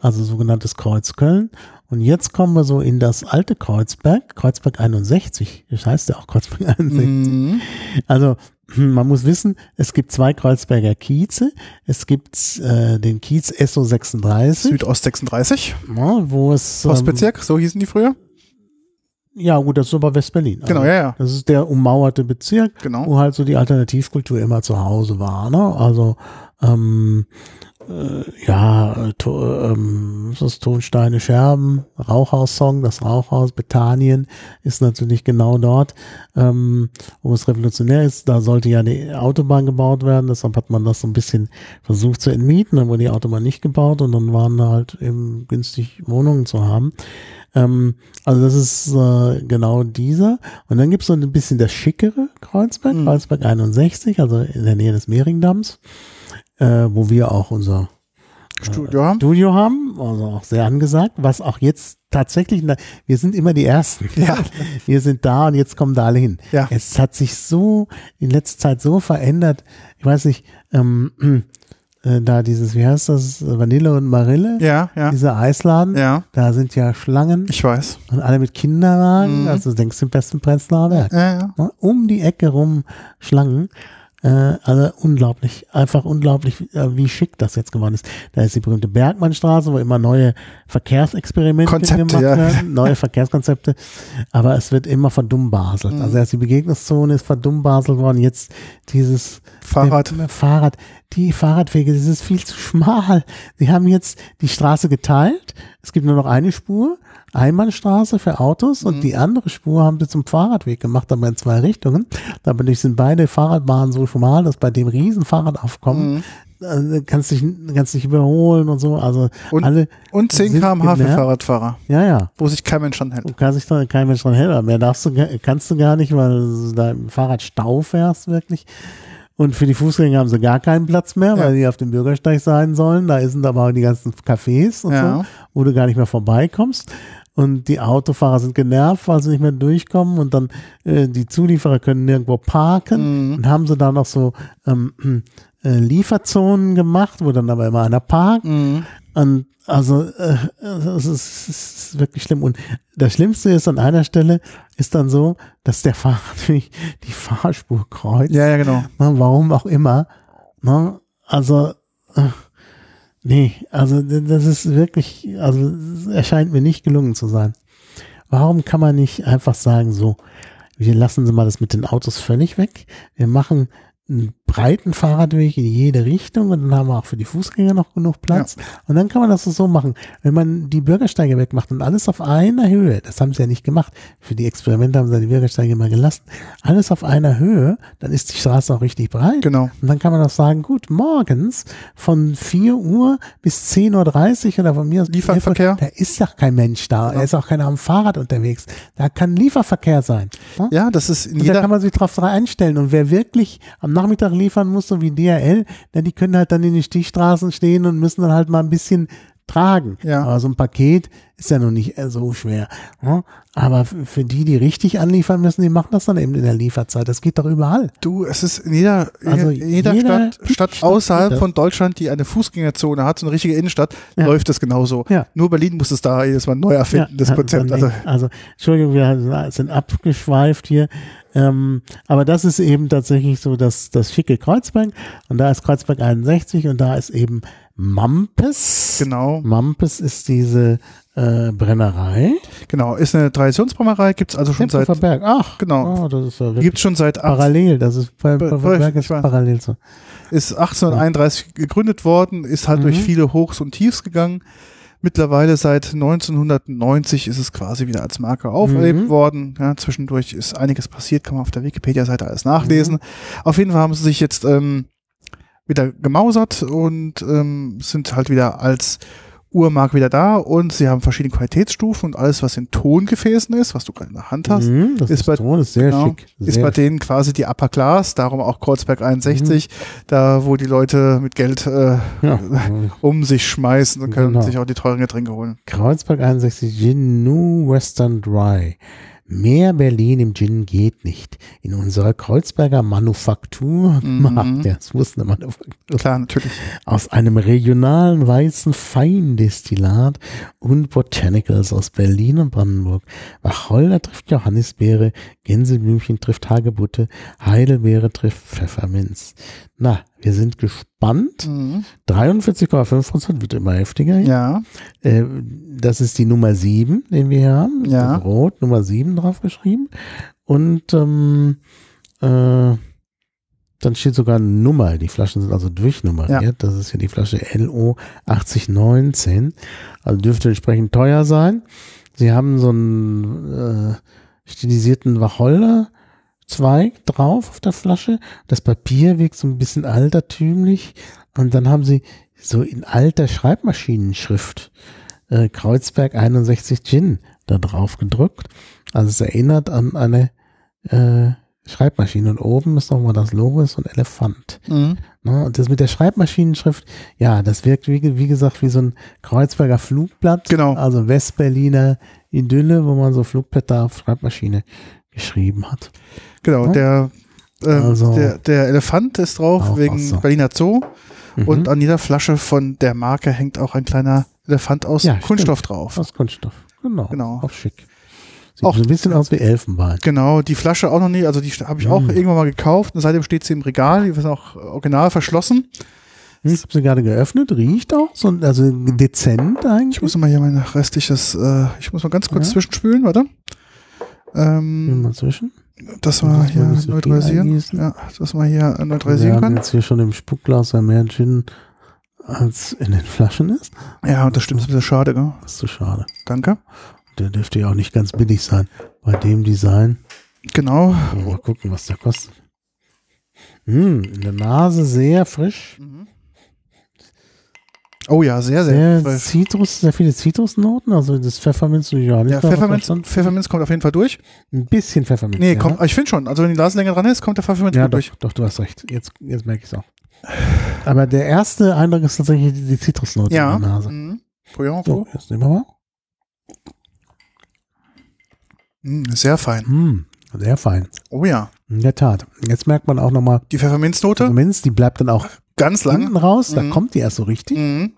Also sogenanntes Kreuzköln. Und jetzt kommen wir so in das alte Kreuzberg, Kreuzberg 61. Das heißt ja auch Kreuzberg 61. Mhm. Also man muss wissen, es gibt zwei Kreuzberger Kieze. Es gibt äh, den Kiez SO 36. Südost 36. Ja, wo es. Ähm, Postbezirk, so hießen die früher? Ja, gut, das ist aber West-Berlin. Also, genau, ja, ja. Das ist der ummauerte Bezirk, genau. wo halt so die Alternativkultur immer zu Hause war. Ne? Also ähm, äh, ja, ähm, das Tonsteine Scherben, Rauchhaus-Song, das Rauchhaus, Bethanien ist natürlich genau dort, ähm, wo es revolutionär ist. Da sollte ja die Autobahn gebaut werden, deshalb hat man das so ein bisschen versucht zu entmieten, dann wurde die Autobahn nicht gebaut und dann waren halt eben günstig Wohnungen zu haben. Ähm, also das ist äh, genau dieser. Und dann gibt es so ein bisschen das schickere Kreuzberg, mhm. Kreuzberg 61, also in der Nähe des Mehringdamms äh, wo wir auch unser Studio haben. Studio haben, also auch sehr angesagt, was auch jetzt tatsächlich, wir sind immer die Ersten. Ja. Wir sind da und jetzt kommen da alle hin. Ja. Es hat sich so in letzter Zeit so verändert. Ich weiß nicht, ähm, äh, äh, da dieses, wie heißt das, Vanille und Marille, Ja, ja. dieser Eisladen, Ja, da sind ja Schlangen ich weiß. und alle mit Kinderwagen, Mhm. also denkst du im besten Prenzlauer Berg. Ja, ja. Ne? Um die Ecke rum Schlangen. Äh, also unglaublich, einfach unglaublich, äh, wie schick das jetzt geworden ist. Da ist die berühmte Bergmannstraße, wo immer neue Verkehrsexperimente Konzepte, gemacht ja. werden, neue Verkehrskonzepte, aber es wird immer verdummbaselt. Mhm. Also erst die Begegnungszone ist verdummbaselt worden, jetzt dieses Fahrrad. äh, Fahrrad, die Fahrradwege, das ist viel zu schmal. Sie haben jetzt die Straße geteilt. Es gibt nur noch eine Spur, Einbahnstraße für Autos und die andere Spur haben sie zum Fahrradweg gemacht, aber in zwei Richtungen. Dadurch sind beide Fahrradbahnen so schmal, dass bei dem riesen Fahrradaufkommen äh, kannst dich kannst dich überholen und so. Also Und- alle Und 10 sind km/h für. Fahrradfahrer, Ja, ja. wo sich kein Mensch dran hält. Du kannst dich da kein Mensch dran helfen. Mehr darfst du, gar- kannst du gar nicht, weil du da im Fahrrad Stau fährst, wirklich. Und für die Fußgänger haben sie gar keinen Platz mehr, weil die auf dem Bürgersteig sein sollen. Da sind aber auch die ganzen Cafés und Ja. so, wo du gar nicht mehr vorbeikommst. Und die Autofahrer sind genervt, weil sie nicht mehr durchkommen. Und dann äh, die Zulieferer können nirgendwo parken. Mhm. Und haben sie da noch so ähm, äh, Lieferzonen gemacht, wo dann aber immer einer parkt. Mhm. Und also äh, es ist, es ist wirklich schlimm. Und das Schlimmste ist an einer Stelle ist dann so, dass der Fahrer natürlich die Fahrspur kreuzt. Ja, ja, genau. Ne, warum auch immer. Ne? Also äh, nee, also das ist wirklich, also erscheint mir nicht gelungen zu sein. Warum kann man nicht einfach sagen, so, wir lassen Sie mal das mit den Autos völlig weg. Wir machen einen breiten Fahrradweg in jede Richtung und dann haben wir auch für die Fußgänger noch genug Platz. Und dann kann man das so machen. Wenn man die Bürgersteige wegmacht und alles auf einer Höhe, das haben sie ja nicht gemacht. Für die Experimente haben sie die Bürgersteige mal gelassen. Alles auf einer Höhe, dann ist die Straße auch richtig breit. Genau. Und dann kann man auch sagen, gut, morgens von 4 Uhr bis 10.30 Uhr oder von mir aus Lieferverkehr. Da ist ja kein Mensch da. Da ist auch keiner am Fahrrad unterwegs. Da kann Lieferverkehr sein. Ja, das ist in Und da jeder, kann man sich drauf einstellen. Und wer wirklich am Nachmittag liefern muss, so wie DHL, na, die können halt dann in den Stichstraßen stehen und müssen dann halt mal ein bisschen tragen. Ja. Aber so ein Paket ist ja noch nicht äh, so schwer. ne? Aber für die, die richtig anliefern müssen, die machen das dann eben in der Lieferzeit. Das geht doch überall. du, es ist in jeder, Also in jeder, jeder Stadt, Stadt Stadt außerhalb von Deutschland, die eine Fußgängerzone hat, so eine richtige Innenstadt, Ja. läuft das genauso. Ja. Nur Berlin muss es da jedes Mal neu erfinden, das Konzept. Also, also, Entschuldigung, wir sind abgeschweift hier. Ähm, aber das ist eben tatsächlich so das, das schicke Kreuzberg. Und da ist Kreuzberg 61 und da ist eben Mampes. genau, Mampes ist diese äh, Brennerei. genau. Ist eine Traditionsbrauerei, gibt's also schon seit, Berg. Ach, Genau. Oh, das ist ja gibt's schon seit parallel. Das ist bei, bei, Be- bei Berg ist parallel so. ist 1831 gegründet worden, ist halt Mhm. durch viele Hochs und Tiefs gegangen. Mittlerweile seit 1990 ist es quasi wieder als Marke aufgelebt Mhm. worden. Ja, zwischendurch ist einiges passiert, kann man auf der Wikipedia-Seite alles nachlesen. Mhm. Auf jeden Fall haben sie sich jetzt ähm, wieder gemausert und ähm, sind halt wieder als Uhrmarke wieder da und sie haben verschiedene Qualitätsstufen und alles, was in Tongefäßen ist, was du gerade in der Hand hast, Mhm, ist ist, bei- Ton, ist genau, ist bei denen quasi die Upper Class, darum auch Kreuzberg 61, da wo die Leute mit Geld äh, ja. um sich schmeißen und können Genau. sich auch die teuren Getränke holen. Kreuzberg 61 Gin New Western Dry. Mehr Berlin im Gin geht nicht. In unserer Kreuzberger Manufaktur Mhm. das wusste eine Manufaktur, Klar, natürlich. aus einem regionalen weißen Feindestillat und Botanicals aus Berlin und Brandenburg. Wacholder trifft Johannisbeere, Gänseblümchen trifft Hagebutte, Heidelbeere trifft Pfefferminz. Na, wir sind gespannt. Mhm. 43,5 Prozent wird immer heftiger. Ja, Äh, das ist die Nummer 7, den wir hier haben. Ja. Ist Rot, Nummer 7 draufgeschrieben. Und ähm, äh, dann steht sogar eine Nummer. Die Flaschen sind also durchnummeriert. Ja. Das ist hier die Flasche LO 8019. Also dürfte entsprechend teuer sein. Sie haben so einen äh, stilisierten Wacholder. Zweig drauf auf der Flasche. Das Papier wirkt so ein bisschen altertümlich. Und dann haben sie so in alter Schreibmaschinenschrift äh, Kreuzberg 61 Gin da drauf gedrückt. Also es erinnert an eine äh, Schreibmaschine. Und oben ist nochmal das Logo, ist so ein Elefant. mhm. Ne? Und das mit der Schreibmaschinenschrift, ja, das wirkt wie, wie gesagt wie so ein Kreuzberger Flugblatt. Genau. Also Westberliner Idylle, wo man so Flugblätter auf Schreibmaschine geschrieben hat. Genau. Ja. Der Ähm, Also- der, der Elefant ist drauf Auch wegen was so. Berliner Zoo. Mhm. Und an jeder Flasche von der Marke hängt auch ein kleiner Elefant aus Ja, Kunststoff drauf. Aus Kunststoff. Genau. Genau. Auch schick. Sieht Auch- so ein bisschen aus wie Elfenbein. Genau, die Flasche auch noch nie, also die habe ich auch Mhm. irgendwann mal gekauft und seitdem steht sie im Regal, die ist auch original verschlossen. Hm, Ich habe sie gerade geöffnet, riecht auch so, also dezent Ich eigentlich. muss mal hier mein restliches, äh, ich muss mal ganz kurz Ja. zwischenspülen, warte. Ähm, wir zwischen. Das mal hier so neutralisieren. Ja, das mal hier äh, Wir neutralisieren haben können. jetzt hier schon im Spuckglas ja mehr Gin als in den Flaschen ist. Ja, und das stimmt, das ist ein bisschen schade, gell? Das ist zu schade. Danke. Der dürfte ja auch nicht ganz billig sein. Bei dem Design. Genau. Mal gucken, was der kostet. Hm, in der Nase sehr frisch. Oh ja, sehr, Sehr sehr. Zitrus, sehr viele Zitrusnoten. Also das Pfefferminz und ja, ja, Pfefferminz, Pfefferminz kommt auf jeden Fall durch. Ein bisschen Pfefferminz. Nee, ja. kommt, ich finde schon. Also wenn die Nasenlänge dran ist, kommt der Pfefferminz Ja, doch, durch. doch, du hast recht. Jetzt, jetzt merke ich es auch. Aber der erste Eindruck ist tatsächlich die, Zitrusnote Ja. in der Nase. Mhm. So, jetzt nehmen wir mal. Mhm, sehr fein. Hm, sehr fein. Oh ja. In der Tat. Jetzt merkt man auch nochmal, Die Pfefferminznote, Pfefferminz, die bleibt dann auch ganz lang. hinten raus. Da Mhm. kommt die erst so richtig. Mhm.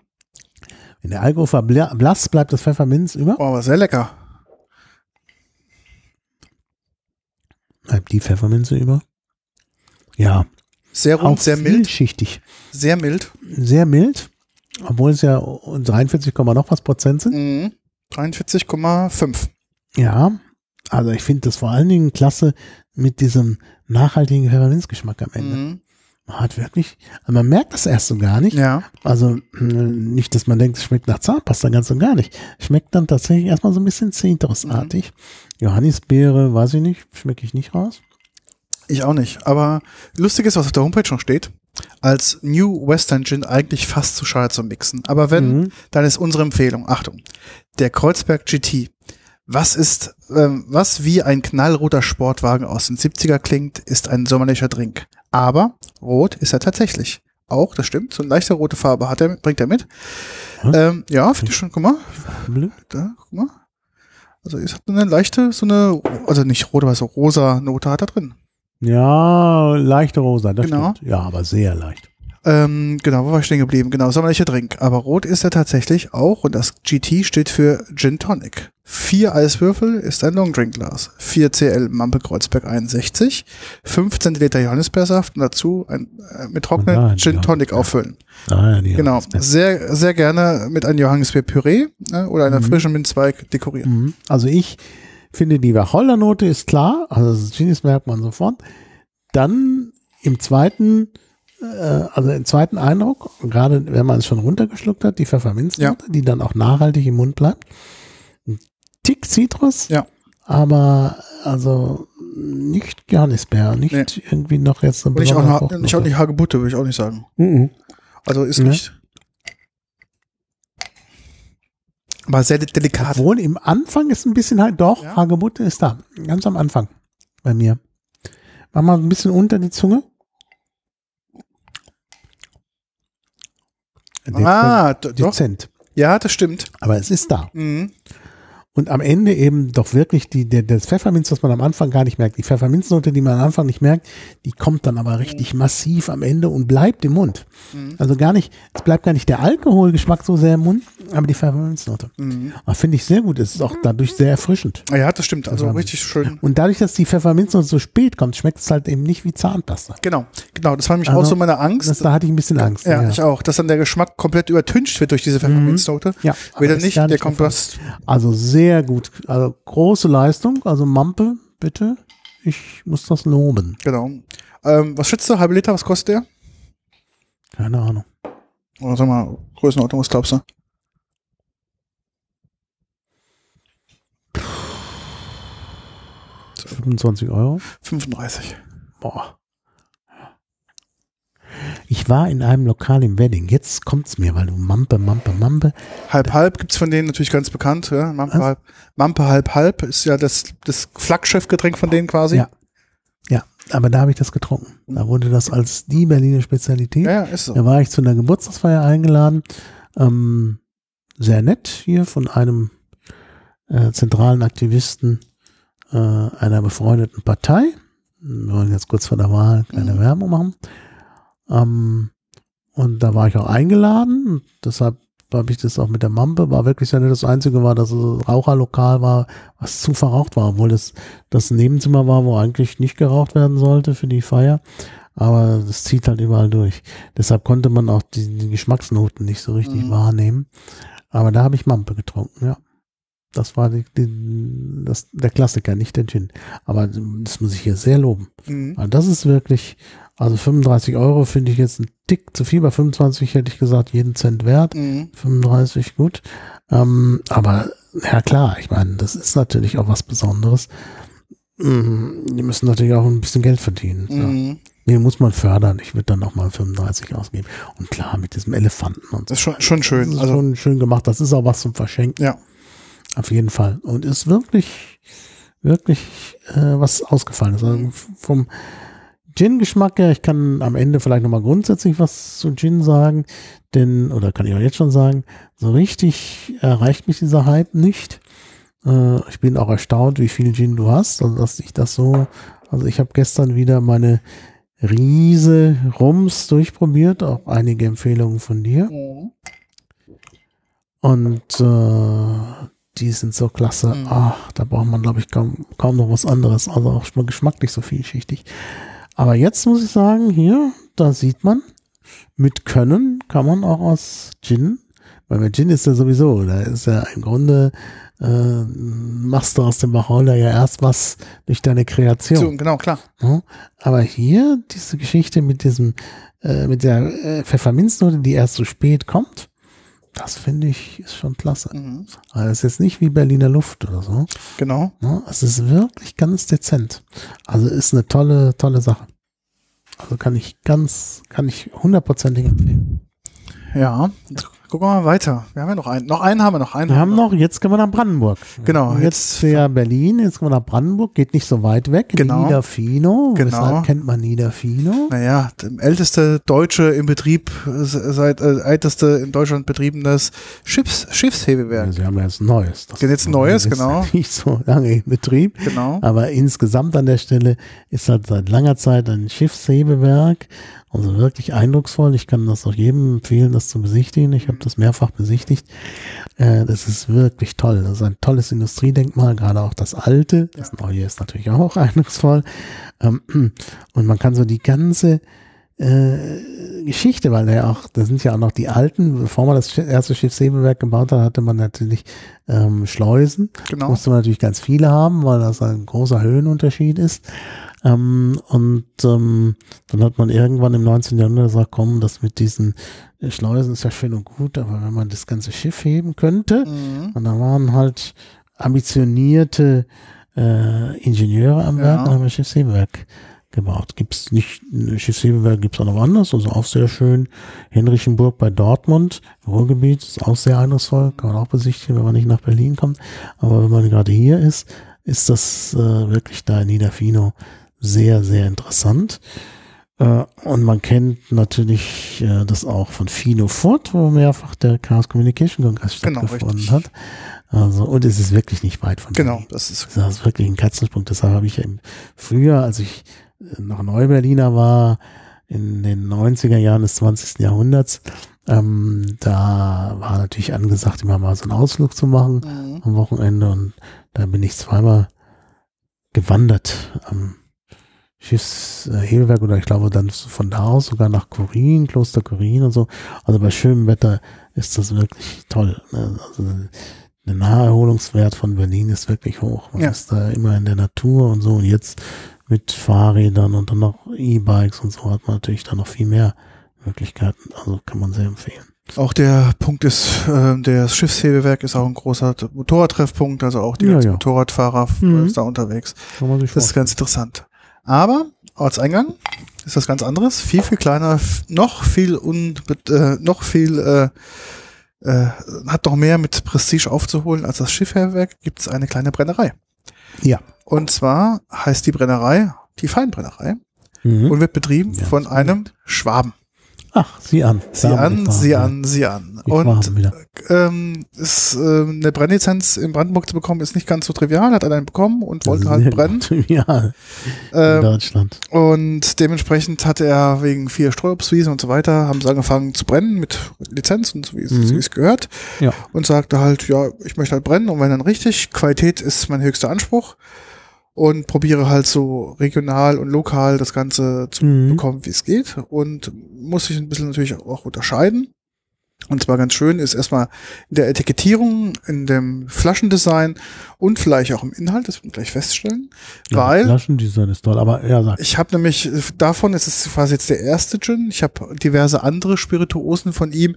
Wenn der Alkohol verblasst, bleibt das Pfefferminz über. Oh, aber sehr lecker. Bleibt die Pfefferminze über. Ja, Sehr auch rund, sehr mild. vielschichtig. Sehr mild. Sehr mild, obwohl es ja 43, noch was Prozent sind. Mhm. 43,5. Ja, also ich finde das vor allen Dingen klasse mit diesem nachhaltigen Pfefferminzgeschmack am Ende. Mhm. Hat wirklich, man merkt das erst so gar nicht. Ja. Also äh, nicht, dass man denkt, es schmeckt nach Zahnpasta, ganz und gar nicht. Schmeckt dann tatsächlich erstmal so ein bisschen zitrusartig. Johannisbeere, weiß ich nicht, schmecke ich nicht raus. Ich auch nicht. Aber lustig ist, was auf der Homepage schon steht. Als New Western Gin eigentlich fast zu schade zum Mixen. Aber wenn, Mhm. dann ist unsere Empfehlung. Achtung. Der Kreuzberg GT. Was ist, ähm, was wie ein knallroter Sportwagen aus den 70er klingt, ist ein sommerlicher Drink. Aber rot ist er tatsächlich. Auch, das stimmt. So eine leichte rote Farbe hat er, bringt er mit. Hm? Ähm, ja, finde ich schon, guck mal. Da, guck mal. Also es hat eine leichte, so eine, also nicht rote, aber so rosa Note hat er drin. Ja, leichte rosa, das Genau. stimmt. Ja, aber sehr leicht. Ähm, genau, wo war ich stehen geblieben? Genau, sommerlicher Drink. Aber rot ist er tatsächlich auch und das GT steht für Gin Tonic. Vier Eiswürfel ist ein Long Drink Glas. 4 CL Mampe Kreuzberg 61. 5 Zentiliter Johannisbeersaft und dazu ein, äh, mit trockenen Gin Tonic auffüllen. Ah, ja, die Genau. Sehr, sehr gerne mit einem Johannisbeer-Püree äh, oder einer Mhm. frischen Minzweig dekorieren. Mhm. Also ich finde, die Wacholdernote ist klar, also das Genies merkt man sofort. Dann im zweiten, also im zweiten Eindruck, gerade wenn man es schon runtergeschluckt hat, die Pfefferminznote, die dann auch nachhaltig im Mund bleibt. Ein Tick Zitrus, Ja. aber also nicht Johannisbeer, nicht Nee. irgendwie noch jetzt eine Und ich auch, besondere noch, Fruchtnote. ich auch nicht Hagebutte, würde ich auch nicht sagen. Mhm. Also ist Ne? nicht. Aber sehr de- delikat. Obwohl im Anfang ist ein bisschen halt, doch, Ja. Hagebutte ist da. Ganz am Anfang bei mir. Mach mal ein bisschen unter die Zunge. Dezent. Ah, d- doch. Dezent. Ja, das stimmt. Aber es ist da. Mhm. Und am Ende eben doch wirklich die, der, das Pfefferminz, was man am Anfang gar nicht merkt. Die Pfefferminznote, die man am Anfang nicht merkt, die kommt dann aber richtig massiv am Ende und bleibt im Mund. Mhm. Also gar nicht, es bleibt gar nicht der Alkoholgeschmack so sehr im Mund, aber die Pfefferminznote. Mhm. Aber Finde ich sehr gut. Es ist auch dadurch sehr erfrischend. Ah Ja, das stimmt. Also Zusammen. richtig schön. Und dadurch, dass die Pfefferminznote so spät kommt, schmeckt es halt eben nicht wie Zahnpasta. Genau, genau. Das war nämlich Also, auch so meine Angst. Das, da hatte ich ein bisschen Angst. ja, ich auch. Dass dann der Geschmack komplett übertüncht wird durch diese Pfefferminznote. Ja, aber Wieder ist nicht, nicht der. Kontrast. Also sehr gut. Also große Leistung. Also Mampe, bitte. Ich muss das loben. Genau. Ähm, was schätzt du? Halbe Liter, was kostet der? Keine Ahnung. Oder sag mal, Größenordnung, was glaubst du? So 25 Euro. 35. Boah. Ich war in einem Lokal im Wedding. Jetzt kommt's mir, weil du Mampe, Mampe, Mampe. Halb halb gibt's von denen natürlich ganz bekannt. Ja? Mampe, Was? halb, Mampe halb halb ist ja das, das Flaggschiffgetränk von denen quasi. Ja. Ja, aber da habe ich das getrunken. Da wurde das als die Berliner Spezialität. ja, ja, ist so. Da war ich zu einer Geburtstagsfeier eingeladen. Ähm, sehr nett hier von einem äh, zentralen Aktivisten äh, einer befreundeten Partei. Wir wollen jetzt kurz vor der Wahl keine mhm. Werbung machen. Ähm, und da war ich auch eingeladen. Deshalb habe ich das auch mit der Mampe, war wirklich ja nicht das Einzige war, dass es Raucherlokal war, was zu verraucht war, obwohl es das Nebenzimmer war, wo eigentlich nicht geraucht werden sollte für die Feier. Aber das zieht halt überall durch. Deshalb konnte man auch die, die Geschmacksnoten nicht so richtig mhm. wahrnehmen. Aber da habe ich Mampe getrunken, ja. Das war die, die, das, der Klassiker, nicht der Gin. Aber das muss ich hier sehr loben. Mhm. Also das ist wirklich, also 35 Euro finde ich jetzt ein Tick zu viel. Bei 25 hätte ich gesagt, jeden Cent wert. Mhm. 35 gut. Ähm, aber ja klar, ich meine, das ist natürlich auch was Besonderes. Mhm. Die müssen natürlich auch ein bisschen Geld verdienen. Mhm. Nee, muss man fördern. Ich würde dann nochmal 35 ausgeben. Und klar, mit diesem Elefanten und so. Das ist schon, schon schön. Das ist also, schon schön gemacht. Das ist auch was zum Verschenken. Ja. Auf jeden Fall. Und ist wirklich, wirklich äh, was ausgefallen. Also vom Gin-Geschmack her, ich kann am Ende vielleicht nochmal grundsätzlich was zu Gin sagen, denn, oder kann ich auch jetzt schon sagen, so richtig erreicht mich dieser Hype nicht. Äh, ich bin auch erstaunt, wie viel Gin du hast, also dass ich das so, also ich habe gestern wieder meine Riese Rums durchprobiert, auch einige Empfehlungen von dir. Mhm. Und äh, die sind so klasse. Mhm. Ach, da braucht man, glaube ich, kaum, kaum noch was anderes. Also auch schon mal geschmacklich so vielschichtig. Aber jetzt muss ich sagen, hier, da sieht man, mit Können kann man auch aus Gin, weil bei Gin ist ja sowieso, da ist ja im Grunde, äh, machst du aus dem Wacholder ja erst was durch deine Kreation. So, genau, klar. Ja, aber hier, diese Geschichte mit diesem, äh, mit der äh, Pfefferminznote, die erst so spät kommt, das finde ich ist schon klasse. Mhm. Also es ist jetzt nicht wie Berliner Luft oder so. Genau. Es ist wirklich ganz dezent. Also ist eine tolle, tolle Sache. Also kann ich ganz, kann ich hundertprozentig empfehlen. Ja, Gucken wir mal weiter. Wir haben ja noch einen. Noch einen haben wir noch. Einen wir haben noch, jetzt gehen wir nach Brandenburg. Genau. Jetzt, jetzt ja Berlin, jetzt gehen wir nach Brandenburg, geht nicht so weit weg. Genau. Niederfino. Genau. Weshalb kennt man Niederfino? Naja, der älteste deutsche im Betrieb, seit äh, älteste in Deutschland betriebenes Schiffs, Schiffshebewerk. Ja, Sie haben ja jetzt ein neues. Das jetzt ein neues, genau. Nicht so lange in Betrieb. Genau. Aber insgesamt an der Stelle ist halt seit langer Zeit ein Schiffshebewerk also wirklich eindrucksvoll. Ich kann das auch jedem empfehlen, das zu besichtigen. Ich habe das mehrfach besichtigt. Äh, das ist wirklich toll. Das ist ein tolles Industriedenkmal, gerade auch das alte. Das neue ist natürlich auch eindrucksvoll. Ähm, und man kann so die ganze äh, Geschichte, weil ja auch, da sind ja auch noch die alten, bevor man das erste Schiffshebewerk gebaut hat, hatte man natürlich ähm, Schleusen. Genau. Musste man natürlich ganz viele haben, weil das ein großer Höhenunterschied ist. Ähm, und ähm, dann hat man irgendwann im 19. Jahrhundert gesagt, komm, das mit diesen Schleusen ist ja schön und gut, aber wenn man das ganze Schiff heben könnte, mhm. und da waren halt ambitionierte äh, Ingenieure am Werk, ja. dann haben wir Schiffshebewerk gebaut. Gibt's nicht, Schiffshebewerk gibt's auch noch anders, also auch sehr schön. Henrichenburg bei Dortmund, Ruhrgebiet, ist auch sehr eindrucksvoll, kann man auch besichtigen, wenn man nicht nach Berlin kommt. Aber wenn man gerade hier ist, ist das äh, wirklich da in Niederfino sehr, sehr interessant. Äh, und man kennt natürlich äh, das auch von Fino Fort, wo mehrfach der Chaos Communication Congress genau, stattgefunden genau, hat. Also, und es ist wirklich nicht weit von Genau, das ist, das ist wirklich ein Katzensprung. Deshalb habe ich im Frühjahr, als ich äh, noch Neuberliner war, in den 90er Jahren des 20. Jahrhunderts, ähm, da war natürlich angesagt, immer mal so einen Ausflug zu machen mhm. am Wochenende und da bin ich zweimal gewandert am Schiffshebewerk oder ich glaube dann von da aus sogar nach Korin, Kloster Korin und so. Also bei schönem Wetter ist das wirklich toll. Ne? Also der Naherholungswert von Berlin ist wirklich hoch. Man ja. ist da immer in der Natur und so. Und jetzt mit Fahrrädern und dann noch E-Bikes und so hat man natürlich dann noch viel mehr Möglichkeiten. Also kann man sehr empfehlen. Auch der Punkt ist, äh, das Schiffshebewerk ist auch ein großer Motorradtreffpunkt, also auch die ja, ja. Motorradfahrer mhm. ist da unterwegs. das ist ganz interessant. Aber Ortseingang ist was ganz anderes, viel, viel kleiner, noch viel un, äh, noch viel, äh, äh, hat noch mehr mit Prestige aufzuholen als das Schiffherwerk, gibt es eine kleine Brennerei. Ja. Und zwar heißt die Brennerei die Feinbrennerei mhm. und wird betrieben ja, von einem Schwaben. Ach, sieh an. Sieh an, sieh an, sieh an. Und ähm, ist, äh, eine Brennlizenz in Brandenburg zu bekommen, ist nicht ganz so trivial. Hat er einen bekommen und wollte halt brennen. Trivial. in ähm, Deutschland. Und dementsprechend hat er wegen vier Streuobstwiesen und so weiter, haben sie angefangen zu brennen mit Lizenz und so wie mhm. es gehört. Ja. Und sagte halt, ja, ich möchte halt brennen und wenn dann richtig, Qualität ist mein höchster Anspruch und probiere halt so regional und lokal das Ganze zu mhm. bekommen, wie es geht und muss sich ein bisschen natürlich auch unterscheiden. Und zwar ganz schön ist erstmal in der Etikettierung, in dem Flaschendesign und vielleicht auch im Inhalt, das werden wir gleich feststellen. Ja, weil Flaschendesign ist toll, aber ja, sag. Ich habe nämlich davon, es ist quasi jetzt der erste Gin. Ich habe diverse andere Spirituosen von ihm,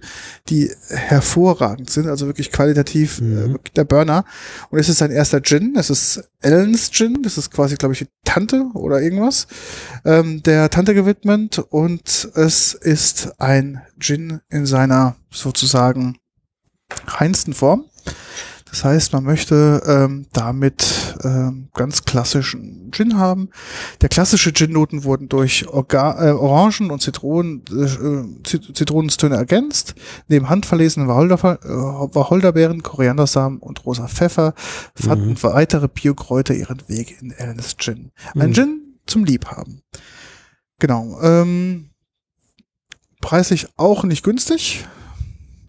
die hervorragend sind, also wirklich qualitativ mhm. äh, der Burner. Und es ist sein erster Gin. Es ist Ellen's Gin. Das ist quasi, glaube ich, die Tante oder irgendwas ähm, der Tante gewidmet. Und es ist ein Gin in seiner sozusagen reinsten Form. Das heißt, man möchte ähm, damit ähm, ganz klassischen Gin haben. Der klassische Gin-Noten wurden durch Orga äh, Orangen und Zitronen, äh, Zitronenstöne ergänzt. Neben handverlesenen Wacholder, äh, Wacholderbeeren, Koriandersamen und rosa Pfeffer fanden mhm. weitere Biokräuter ihren Weg in Ellen's Gin. Ein mhm. Gin zum Liebhaben. Genau. Ähm, preislich auch nicht günstig.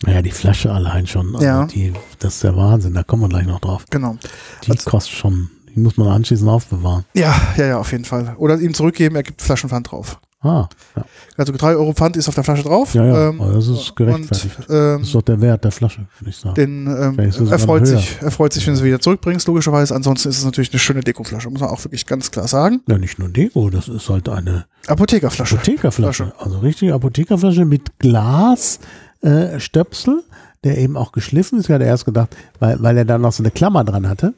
Naja, die Flasche allein schon. Also ja. Die, das ist der Wahnsinn, da kommen wir gleich noch drauf. Genau. Die also, kostet schon, die muss man anschließend aufbewahren. Ja, ja, ja, auf jeden Fall. Oder ihm zurückgeben, er gibt Flaschenpfand drauf. Ah, ja. Also drei Euro Pfand ist auf der Flasche drauf. Ja, ja, ähm, das ist gerechtfertigt. Und, ähm, das ist doch der Wert der Flasche, würde ich sagen. Den, ähm, er freut sich, er freut sich, wenn du sie wieder zurückbringst, logischerweise. Ansonsten ist es natürlich eine schöne Dekoflasche, muss man auch wirklich ganz klar sagen. Ja, nicht nur Deko, das ist halt eine Apothekerflasche. Apothekerflasche. Also richtige Apothekerflasche mit Glas, äh, Stöpsel der eben auch geschliffen ist. Ich hatte erst gedacht, weil, weil er da noch so eine Klammer dran hatte.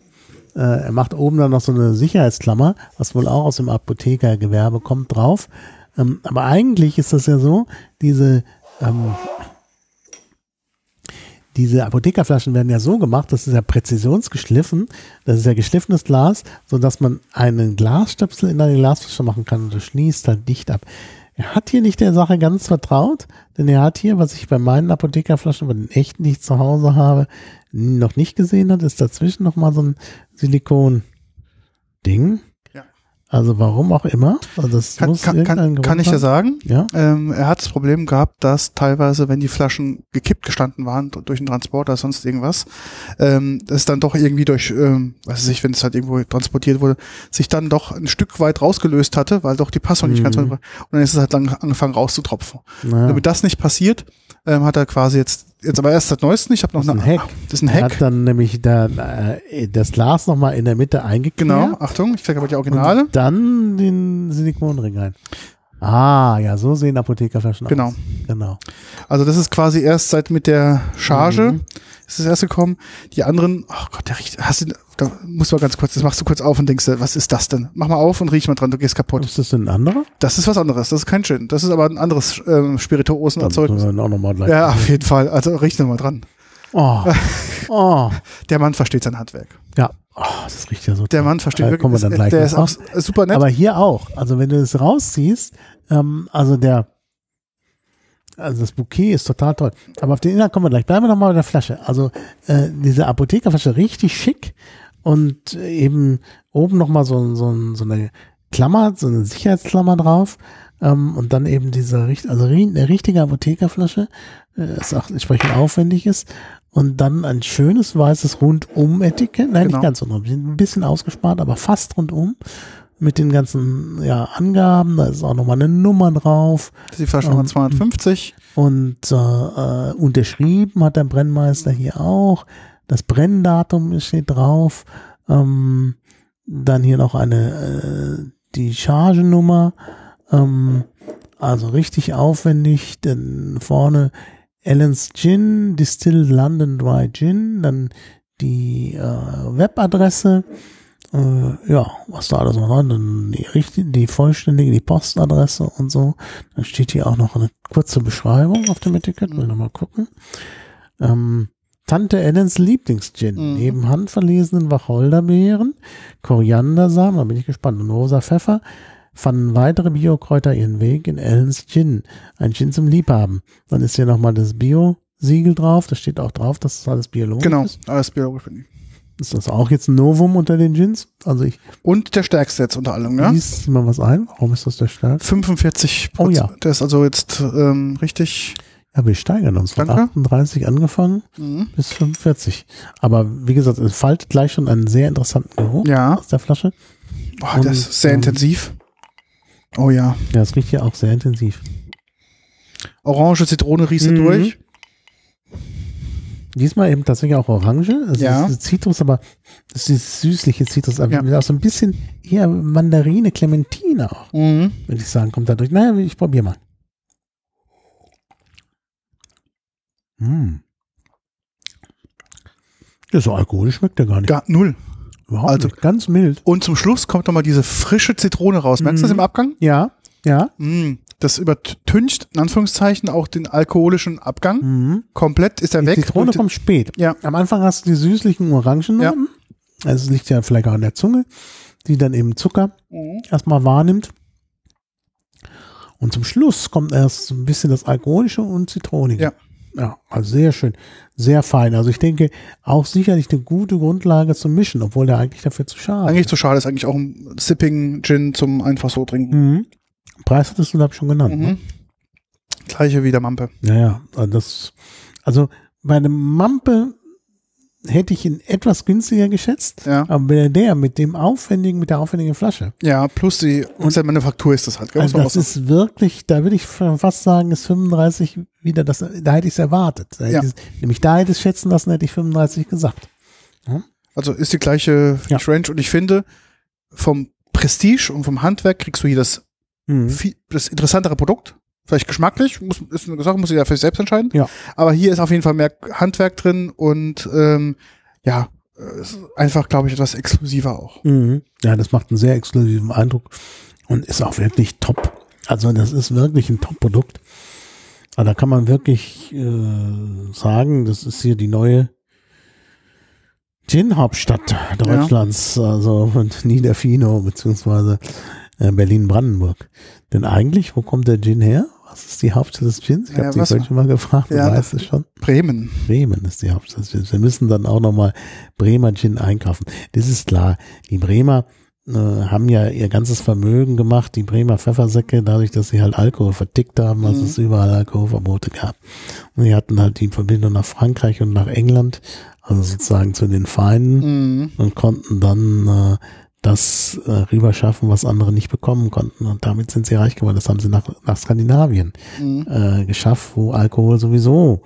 Äh, er macht oben dann noch so eine Sicherheitsklammer, was wohl auch aus dem Apothekergewerbe kommt, drauf. Ähm, aber eigentlich ist das ja so, diese, ähm, diese Apothekerflaschen werden ja so gemacht, das ist ja präzisionsgeschliffen, das ist ja geschliffenes Glas, so dass man einen Glasstöpsel in eine Glasflasche machen kann und das schließt halt dicht ab. Er hat hier nicht der Sache ganz vertraut, denn er hat hier, was ich bei meinen Apothekerflaschen, bei den echten, die ich zu Hause habe, noch nicht gesehen hat, ist dazwischen nochmal so ein Silikon-Ding. Also warum auch immer. Also das kann, muss kann, kann, kann ich ja sagen. Ja? Ähm, er hat das Problem gehabt, dass teilweise, wenn die Flaschen gekippt gestanden waren durch den Transport oder sonst irgendwas, ähm, das dann doch irgendwie durch, ähm, weiß ich, wenn es halt irgendwo transportiert wurde, sich dann doch ein Stück weit rausgelöst hatte, weil doch die Passung mhm. nicht ganz mhm. und dann ist es halt dann angefangen rauszutropfen. Naja. Damit das nicht passiert, ähm, hat er quasi jetzt jetzt aber erst seit neuestem. Ich habe noch das ist ein Hack. Das ist ein Hack. Hat dann nämlich da, äh, das Glas nochmal in der Mitte eingekehrt. Genau, Achtung, ich zeige aber die Originale. Und dann den Silikonring rein. Ah, ja, so sehen Apothekerflaschen genau. aus. Genau. Also das ist quasi erst seit mit der Charge mhm. Ist das erste gekommen. Die anderen, oh Gott, der riecht, hast du, da muss mal ganz kurz, das machst du kurz auf und denkst, was ist das denn? Mach mal auf und riech mal dran, du gehst kaputt. Ist das denn ein anderer? Das ist was anderes, das ist kein Gin. Das ist aber ein anderes ähm, Spirituosenerzeugnis. Mal gleich ja, auf jeden Fall. Also riech mal dran. Oh. oh. Der Mann versteht sein Handwerk. Ja. Oh, das riecht ja so Der Mann versteht wirklich. Kommen wir dann gleich der ist auch super nett. Aber hier auch. Also wenn du es rausziehst, ähm, also der, also das Bouquet ist total toll. Aber auf den Inhalt kommen wir gleich. Bleiben wir nochmal bei der Flasche. Also äh, diese Apothekerflasche richtig schick und eben oben nochmal so, so, so eine Klammer, so eine Sicherheitsklammer drauf. Ähm, und dann eben diese, also eine richtige Apothekerflasche, äh, ist auch entsprechend aufwendig ist und dann ein schönes weißes Rundum-Etikett. Nein, genau. nicht ganz rundum, ein bisschen ausgespart, aber fast rundum. Mit den ganzen ja, Angaben, da ist auch nochmal eine Nummer drauf. Das ist die Flasche Nummer 250. Und äh, äh, unterschrieben hat der Brennmeister hier auch. Das Brenndatum steht drauf. Ähm, dann hier noch eine, äh, die Chargenummer. Ähm, also richtig aufwendig, denn vorne Allen's Gin, Distilled London Dry Gin, dann die äh, Webadresse, äh, ja, was da alles noch dran, dann die, richtige, die vollständige, die Postadresse und so. Dann steht hier auch noch eine kurze Beschreibung auf dem Etikett, will nochmal gucken. Ähm, Tante Ellens Lieblingsgin, mhm. neben handverlesenen Wacholderbeeren, Koriandersamen, da bin ich gespannt, und rosa Pfeffer, fanden weitere Biokräuter ihren Weg in Ellens Gin. Ein Gin zum Liebhaben. Dann ist hier nochmal das Bio-Siegel drauf. Da steht auch drauf, dass das alles biologisch Genau, ist. alles biologisch finde ich. Ist das auch jetzt ein Novum unter den Gins? Also ich Und der stärkste jetzt unter allem, ja? lies mal was ein. Warum ist das der Stärk? 45 Oh ja. Der ist also jetzt ähm, richtig. Ja, wir steigern uns von Danke. 38 angefangen Mhm. bis 45. Aber wie gesagt, es faltet gleich schon einen sehr interessanten Geruch Ja, aus der Flasche. Boah, Und, das ist sehr ähm, intensiv. Oh ja. Ja, es riecht hier auch sehr intensiv. Orange, Zitrone du Mhm. durch. Diesmal eben tatsächlich auch Orange. Es Ja. ist Zitrus, aber es ist süßliche Zitrus. Aber Ja. auch so ein bisschen eher Mandarine, Clementine auch, Mhm. würde ich sagen, kommt da durch. Naja, ich probiere mal. Hm. Ja, so alkoholisch schmeckt der gar nicht. Gar null. Überhaupt also- nicht. Ganz mild. Und zum Schluss kommt nochmal diese frische Zitrone raus. Merkst du das Mhm. im Abgang? Ja, ja. Mm, Das übertüncht, in Anführungszeichen, auch den alkoholischen Abgang. Mhm. Komplett ist er Die weg. Zitrone kommt spät. Ja. Am Anfang hast du die süßlichen Orangennoten. Also es liegt ja vielleicht auch an der Zunge, die dann eben Zucker Mhm. erstmal wahrnimmt. Und zum Schluss kommt erst so ein bisschen das Alkoholische und Zitronige. Ja. Ja, also sehr schön. Sehr fein. Also ich denke, auch sicherlich eine gute Grundlage zum Mischen, obwohl der eigentlich dafür zu schade Eigentlich zu schade, ist eigentlich auch ein Sipping-Gin zum einfach so trinken. Mhm. Preis hattest du, glaube ich, schon genannt. Ne? Mhm. Gleiche wie der Mampe. Ja, ja. Also Das, also bei einem Mampe hätte ich ihn etwas günstiger geschätzt, Ja. aber bei der mit dem aufwendigen, mit der aufwendigen Flasche. Ja, plus die und der Manufaktur ist das halt. gell? Also das ist wirklich, da würde ich fast sagen, ist 35 wieder das, da hätte ich es erwartet. Da Ja. nämlich da hätte ich es schätzen lassen, hätte ich 35 gesagt. sagen. Also ist die gleiche Ja. Range und ich finde, vom Prestige und vom Handwerk kriegst du hier das, Mhm. viel, das interessantere Produkt. Vielleicht geschmacklich, muss, ist eine Sache, muss jeder für sich selbst entscheiden. Ja. Aber hier ist auf jeden Fall mehr Handwerk drin und ähm, ja, ist einfach, glaube ich, etwas exklusiver auch. Mhm. Ja, das macht einen sehr exklusiven Eindruck und ist auch wirklich top. Also das ist wirklich ein Top-Produkt. Aber da kann man wirklich äh, sagen, das ist hier die neue Gin-Hauptstadt Deutschlands, also und Niederfino beziehungsweise Berlin-Brandenburg. Denn eigentlich, wo kommt der Gin her? Was ist die Hauptstadt des Gins? Ich Ja, habe dich vorhin schon mal gefragt, du Ja, weißt es schon. Bremen. Bremen ist die Hauptstadt des Gins. Wir müssen dann auch nochmal Bremer Gin einkaufen. Das ist klar. Die Bremer äh, haben ja ihr ganzes Vermögen gemacht, die Bremer Pfeffersäcke, dadurch, dass sie halt Alkohol vertickt haben, also Mhm. es überall Alkoholverbote gab. Und die hatten halt die Verbindung nach Frankreich und nach England, also sozusagen zu den Feinden Mhm. und konnten dann äh, das äh, rüberschaffen, was andere nicht bekommen konnten. Und damit sind sie reich geworden. Das haben sie nach, nach Skandinavien Mhm. äh, geschafft, wo Alkohol sowieso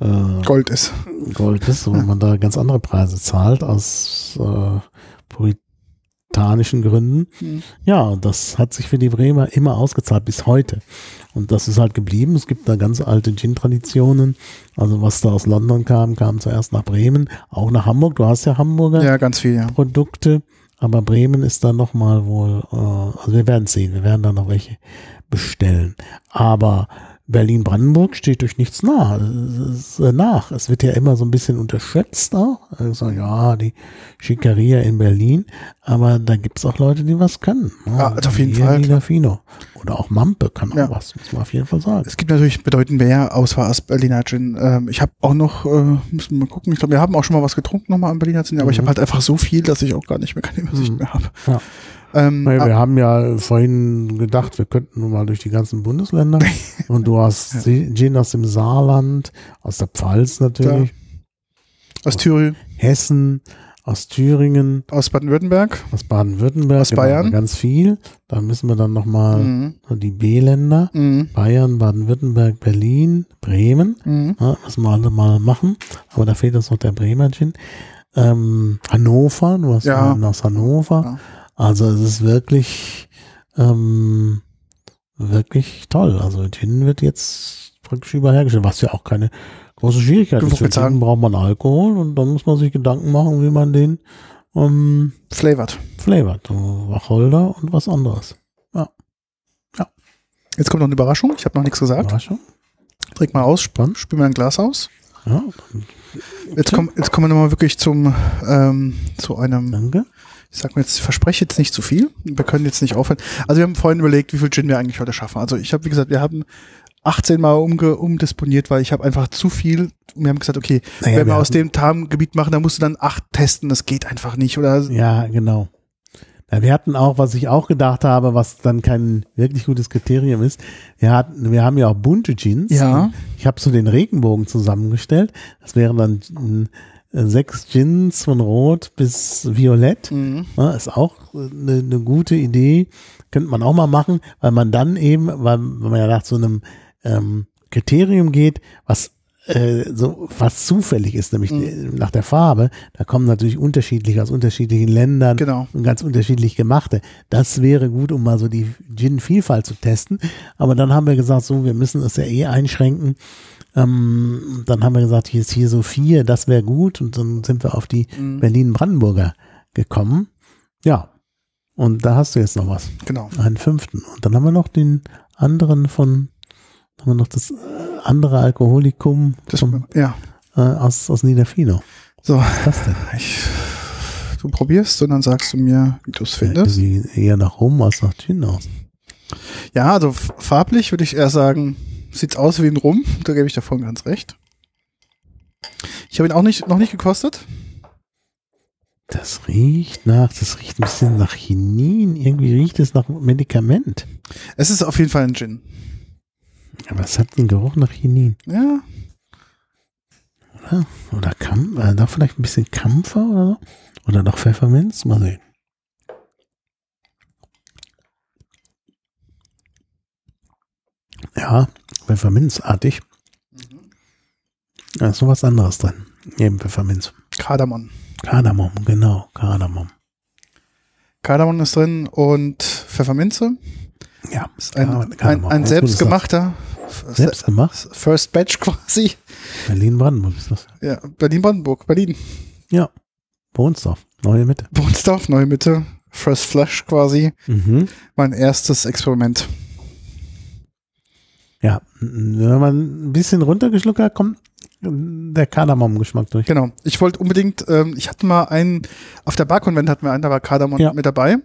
äh, Gold ist. Gold ist, wo man da ganz andere Preise zahlt aus äh, puritanischen Gründen. Mhm. Ja, und das hat sich für die Bremer immer ausgezahlt bis heute. Und das ist halt geblieben. Es gibt da ganz alte Gin-Traditionen. Also was da aus London kam, kam zuerst nach Bremen, auch nach Hamburg. Du hast ja Hamburger Ja, ganz viel, ja. Produkte, aber Bremen ist dann nochmal wohl, äh, also wir werden sehen, wir werden da noch welche bestellen. Aber Berlin-Brandenburg steht durch nichts es ist, äh, nach. Es wird ja immer so ein bisschen unterschätzt. Also ja, die Schickeria in Berlin, aber da gibt's auch Leute, die was können. ne? Ja, also auf jeden Hier Fall, Nina Fino. Oder auch Mampe kann auch Ja. was, muss man auf jeden Fall sagen. Es gibt natürlich bedeutend mehr Auswahl als Berliner Gin. Ähm, ich habe auch noch, äh, müssen wir mal gucken, ich glaube, wir haben auch schon mal was getrunken nochmal am Berliner Gin, aber ich Mhm. habe halt einfach so viel, dass ich auch gar nicht mehr keine Übersicht Mhm. mehr habe. Ja. Ähm, Naja, ah, wir haben ja vorhin gedacht, wir könnten nun mal durch die ganzen Bundesländer. Und du hast Gin aus dem Saarland, aus der Pfalz natürlich, aus Thüringen, Hessen, aus Thüringen, aus Baden-Württemberg. aus Baden-Württemberg. Aus Bayern. Ganz viel. Da müssen wir dann nochmal Mhm. die B-Länder. Mhm. Bayern, Baden-Württemberg, Berlin, Bremen. Mhm. Ja, müssen wir alle mal machen. Aber da fehlt uns noch der Bremer Gin. Ähm, Hannover, du hast Ja. aus Hannover. Ja. Also es ist wirklich, ähm, wirklich toll. Also Gin wird jetzt praktisch überall hergestellt, was ja auch keine große Schwierigkeit ist. Für. Gin braucht man Alkohol und dann muss man sich Gedanken machen, wie man den ähm, Flavored. flavort. So Wacholder und was anderes. Jetzt kommt noch eine Überraschung. Ich habe noch nichts gesagt. Überraschung. Trink mal aus, Spannend. spül mir ein Glas aus. Ja, Jetzt, komm, jetzt kommen wir nochmal wirklich zum, ähm, zu einem danke. Ich sag mir jetzt, ich verspreche jetzt nicht zu viel. Wir können jetzt nicht aufhören. Also wir haben vorhin überlegt, wie viel Gin wir eigentlich heute schaffen. Also ich habe, wie gesagt, wir haben 18 Mal umge umdisponiert, weil ich habe einfach zu viel. Wir haben gesagt, okay, Naja, wenn wir wir aus dem Tarngebiet machen, dann musst du dann acht testen. Das geht einfach nicht. Oder Ja, genau. Ja, wir hatten auch, was ich auch gedacht habe, was dann kein wirklich gutes Kriterium ist, wir hatten, wir haben ja auch bunte Jeans. Ja. Ich habe so den Regenbogen zusammengestellt. Das wären dann mm, äh, sechs Gins von Rot bis Violett. Mhm. Ist auch eine, eine gute Idee. Könnte man auch mal machen, weil man dann eben, weil, weil man ja nach so einem ähm, Kriterium geht, was äh, so was zufällig ist, nämlich Mhm. nach der Farbe. Da kommen natürlich unterschiedlich aus unterschiedlichen Ländern Genau. und ganz unterschiedlich gemachte. Das wäre gut, um mal so die Gin-Vielfalt zu testen. Aber dann haben wir gesagt, so, wir müssen es ja eh einschränken. Ähm, dann haben wir gesagt, hier ist hier so vier, das wäre gut. Und dann sind wir auf die Mhm. Berlin-Brandenburger gekommen. Ja. Und da hast du jetzt noch was. Genau. Einen fünften. Und dann haben wir noch den anderen von, haben wir noch das äh, andere Alkoholikum Das, vom, ja. äh, aus, aus Niederfino. So, Was ist das denn? ich, du probierst und dann sagst du mir, wie du es Ja, findest. irgendwie eher nach Rum als nach aus. Ja, also farblich würde ich eher sagen, sieht's aus wie ein Rum. Da gebe ich davon ganz recht. Ich habe ihn auch nicht, noch nicht gekostet. Das riecht nach, das riecht ein bisschen nach Chinin. Irgendwie riecht es nach Medikament. Es ist auf jeden Fall ein Gin. Aber es hat einen Geruch nach Chinin. Ja, Oder? Oder Kam äh, da vielleicht ein bisschen Kampfer oder so? Oder noch Pfefferminz? Mal sehen. Ja, Pfefferminzartig. Da ist noch was anderes drin. Eben Pfefferminz. Kardamom. Kardamom, genau, Kardamom. Kardamom ist drin und Pfefferminze. Ja, Ist ein, Kardamom, ein, ein selbstgemachter Selbst gemacht? First Batch quasi. Berlin-Brandenburg ist das. Ja, Berlin-Brandenburg, Berlin. Ja. Bohnsdorf, neue Mitte. Bohnsdorf, Neue Mitte. First Flash quasi. Mhm. Mein erstes Experiment. Ja, wenn man ein bisschen runtergeschluckt hat, kommt der Kardamom-Geschmack durch. Genau. Ich wollte unbedingt, ähm, ich hatte mal einen, auf der Barkonvent hatten wir einen, da war Kardamom Ja. mit dabei.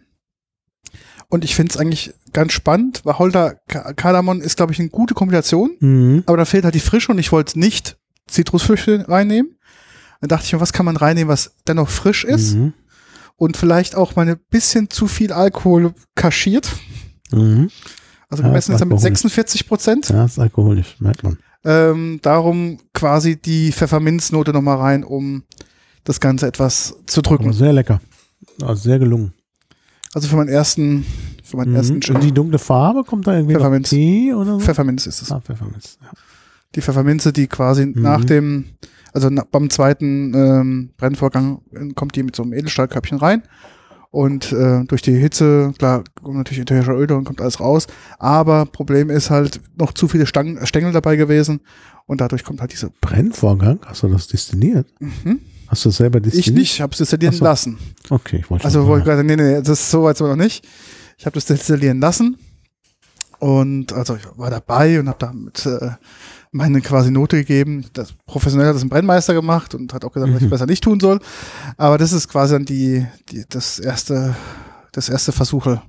Und ich finde es eigentlich ganz spannend, weil Holder Ka- Kardamom ist, glaube ich, eine gute Kombination, Mhm. aber da fehlt halt die Frische und ich wollte nicht Zitrusfrüchte reinnehmen. Dann dachte ich mir, was kann man reinnehmen, was dennoch frisch ist Mhm. und vielleicht auch mal ein bisschen zu viel Alkohol kaschiert. Mhm. Also Ja, gemessen ist er mit alkoholisch. 46 Prozent. Ja, ist alkoholisch, merkt man. Ähm, darum quasi die Pfefferminznote nochmal rein, um das Ganze etwas zu Aber drücken. sehr lecker. Also sehr gelungen. Also für meinen ersten, für meinen Mhm. ersten Und Gin. die dunkle Farbe kommt da irgendwie Pfefferminz. Tee oder so? Pfefferminz ist es. Ah, Pfefferminz. Ja. Die Pfefferminze, die quasi Mhm. nach dem, also beim zweiten ähm, Brennvorgang äh, kommt die mit so einem Edelstahlköpfchen rein. Und äh, durch die Hitze, klar, kommen natürlich ätherische Öle und kommt alles raus. Aber Problem ist halt noch zu viele Stangen, Stängel dabei gewesen. Und dadurch kommt halt diese. Brennvorgang? Hast du das destilliert? Mhm. Hast du das selber destilliert? Ich nicht, ich habe es destillieren so. lassen. Okay, ich wollte Also schon wollte ich sagen. gerade, nee, nee, das ist so weit noch nicht. Ich habe das destillieren lassen und also ich war dabei und habe damit äh, meine quasi Note gegeben. Das professionell hat das ein Brennmeister gemacht und hat auch gesagt, dass ich Mhm. besser nicht tun soll. Aber das ist quasi dann die, die das erste das erste Versuche.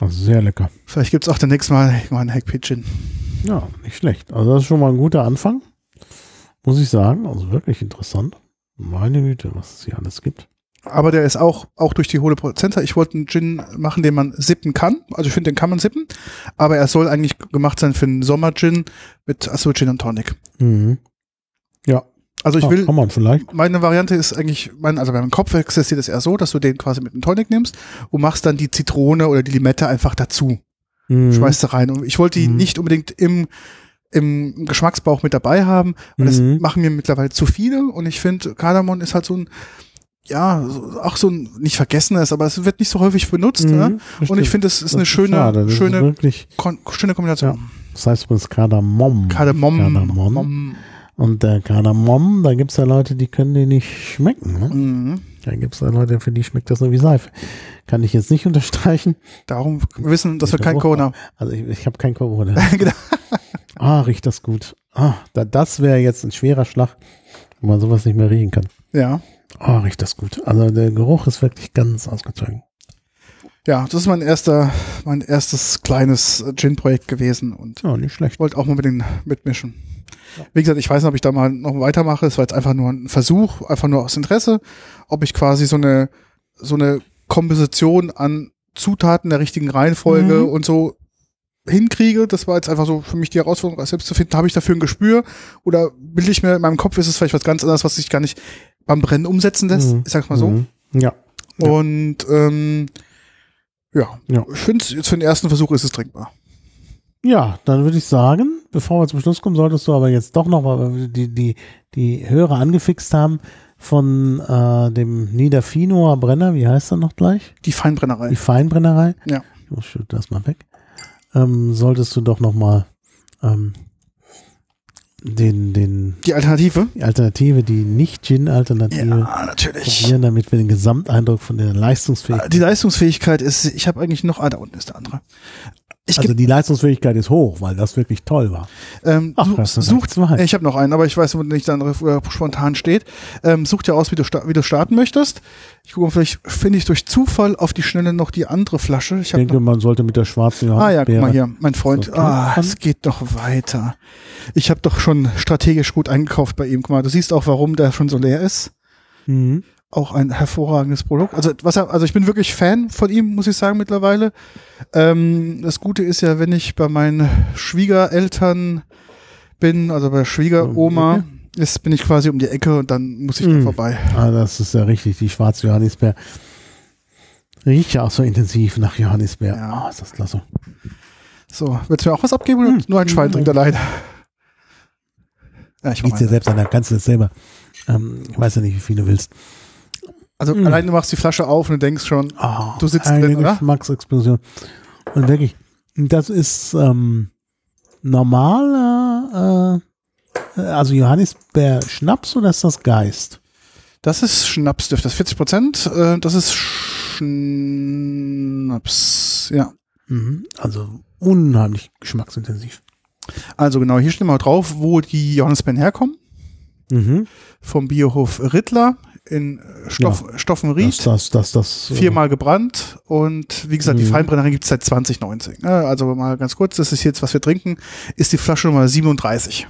Also sehr lecker. Vielleicht gibt's auch demnächst mal irgendwann einen Hack Pigeon. Ja, nicht schlecht. Also das ist schon mal ein guter Anfang, muss ich sagen. Also wirklich interessant. Meine Güte, was es hier alles gibt. Aber der ist auch, auch durch die hohle Prozenter. Ich wollte einen Gin machen, den man sippen kann. Also ich finde, den kann man sippen. Aber er soll eigentlich gemacht sein für einen Sommer-Gin mit Azul Gin und Tonic. Mhm. Ja, Also ich ah, will, kann man vielleicht. meine Variante ist eigentlich, mein, also beim Kopf existiert es eher so, dass du den quasi mit einem Tonic nimmst und machst dann die Zitrone oder die Limette einfach dazu. Mhm. Schmeißt da rein. Und ich wollte die Mhm. nicht unbedingt im, im Geschmacksbauch mit dabei haben, weil Mhm. das machen mir mittlerweile zu viele und ich finde, Kardamom ist halt so ein, ja, auch so ein, nicht vergessenes, aber es wird nicht so häufig benutzt. Mhm, Ne? Und ich finde, es ist Das eine schöne, schade. Das schöne, wirklich, kon schöne Kombination. das heißt übrigens Kardamom. Kardamom. Kardamom. Mom. Und der Kardamom, da gibt es ja Leute, die können die nicht schmecken. Ne? Mhm. Da gibt es ja Leute, für die schmeckt das nur wie Seife. Kann ich jetzt nicht unterstreichen. Darum wissen, dass wir Ich kein auch. Corona. Also ich, ich habe kein Corona. genau. ah, riecht das gut. Ah, da, das wäre jetzt ein schwerer Schlag, wenn man sowas nicht mehr riechen kann. Ja. Oh, riecht das gut. Also der Geruch ist wirklich ganz ausgezogen. Ja, das ist mein erster, mein erstes kleines Gin-Projekt gewesen und Ja, nicht schlecht. wollte auch mal mit den mitmischen. Wie gesagt, ich weiß nicht, ob ich da mal noch weitermache. Es war jetzt einfach nur ein Versuch, einfach nur aus Interesse, ob ich quasi so eine so eine Komposition an Zutaten der richtigen Reihenfolge Mhm. und so hinkriege. Das war jetzt einfach so für mich die Herausforderung, selbst zu finden. Habe ich dafür ein Gespür oder bilde ich mir in meinem Kopf, ist es vielleicht was ganz anderes, was sich gar nicht beim Brennen umsetzen lässt. Mhm. Ich sag's mal so. Mhm. Ja. Und ähm, ja, Ja. ich finde jetzt für den ersten Versuch ist es trinkbar. Ja, dann würde ich sagen, bevor wir zum Schluss kommen, solltest du aber jetzt doch noch, weil wir die, die, die Hörer angefixt haben von äh, dem Niederfinoer Brenner, wie heißt er noch gleich? Die Feinbrennerei. Die Feinbrennerei. Ja. Ich muss schütte das mal weg. Ähm, solltest du doch noch mal ähm, den, den, Die Alternative? die Alternative, die Nicht-Gin-Alternative natürlich. probieren, damit wir den Gesamteindruck von der Leistungsfähigkeit Die Leistungsfähigkeit ist, ich habe eigentlich noch, ah, da unten ist der andere. Ich Also die Leistungsfähigkeit ist hoch, weil das wirklich toll war. ähm, Ach, such, sucht, zwei. ich habe noch einen, aber ich weiß nicht, der andere äh, spontan steht. Ähm, such dir aus, wie du, wie du starten möchtest. Ich gucke, mal, vielleicht finde ich durch Zufall auf die Schnelle noch die andere Flasche. Ich Ich denke, man sollte mit der schwarzen Ah ja, guck mal hier, mein Freund. So, ah, es geht doch weiter. Ich habe doch schon strategisch gut eingekauft bei ihm. Guck mal, du siehst auch, warum der schon so leer ist. Mhm. Auch ein hervorragendes Produkt. Also was er, also ich bin wirklich Fan von ihm, muss ich sagen mittlerweile. Ähm, das Gute ist ja, wenn ich bei meinen Schwiegereltern bin, also bei Schwiegeroma, Um ist, bin ich quasi um die Ecke und dann muss ich da Mhm. vorbei. Ah, das ist ja richtig, die schwarze Johannisbeer. Riecht ja auch so intensiv nach Johannisbeer. Ja. Ah, ist das klasse. So, willst du mir auch was abgeben oder Hm. nur ein Schwein trinkt alleine? Ja, ich mach dir mal. selbst an, du das selber. Ähm, ich weiß ja nicht, wie viel du willst. Also Hm. allein du machst die Flasche auf und du denkst schon, Ah, Du sitzt eine drin, oder? Geschmacksexplosion. Und wirklich, das ist ähm, normal, äh, also Johannisbeer Schnaps oder ist das Geist? Das ist Schnapsduft, das ist 40 Prozent. Äh, das ist Schnaps. Ja. Mhm. Also unheimlich geschmacksintensiv. Also genau, hier steht mal drauf, wo die Johannisbeeren herkommen. Mhm. Vom Biohof Rittler in Stoff, Das, Stoffenried. das, das, das. Viermal gebrannt und wie gesagt, die Mhm. Feinbrennerei gibt es seit 2019. Äh, Also mal ganz kurz, das ist jetzt, was wir trinken, ist die Flasche Nummer 37.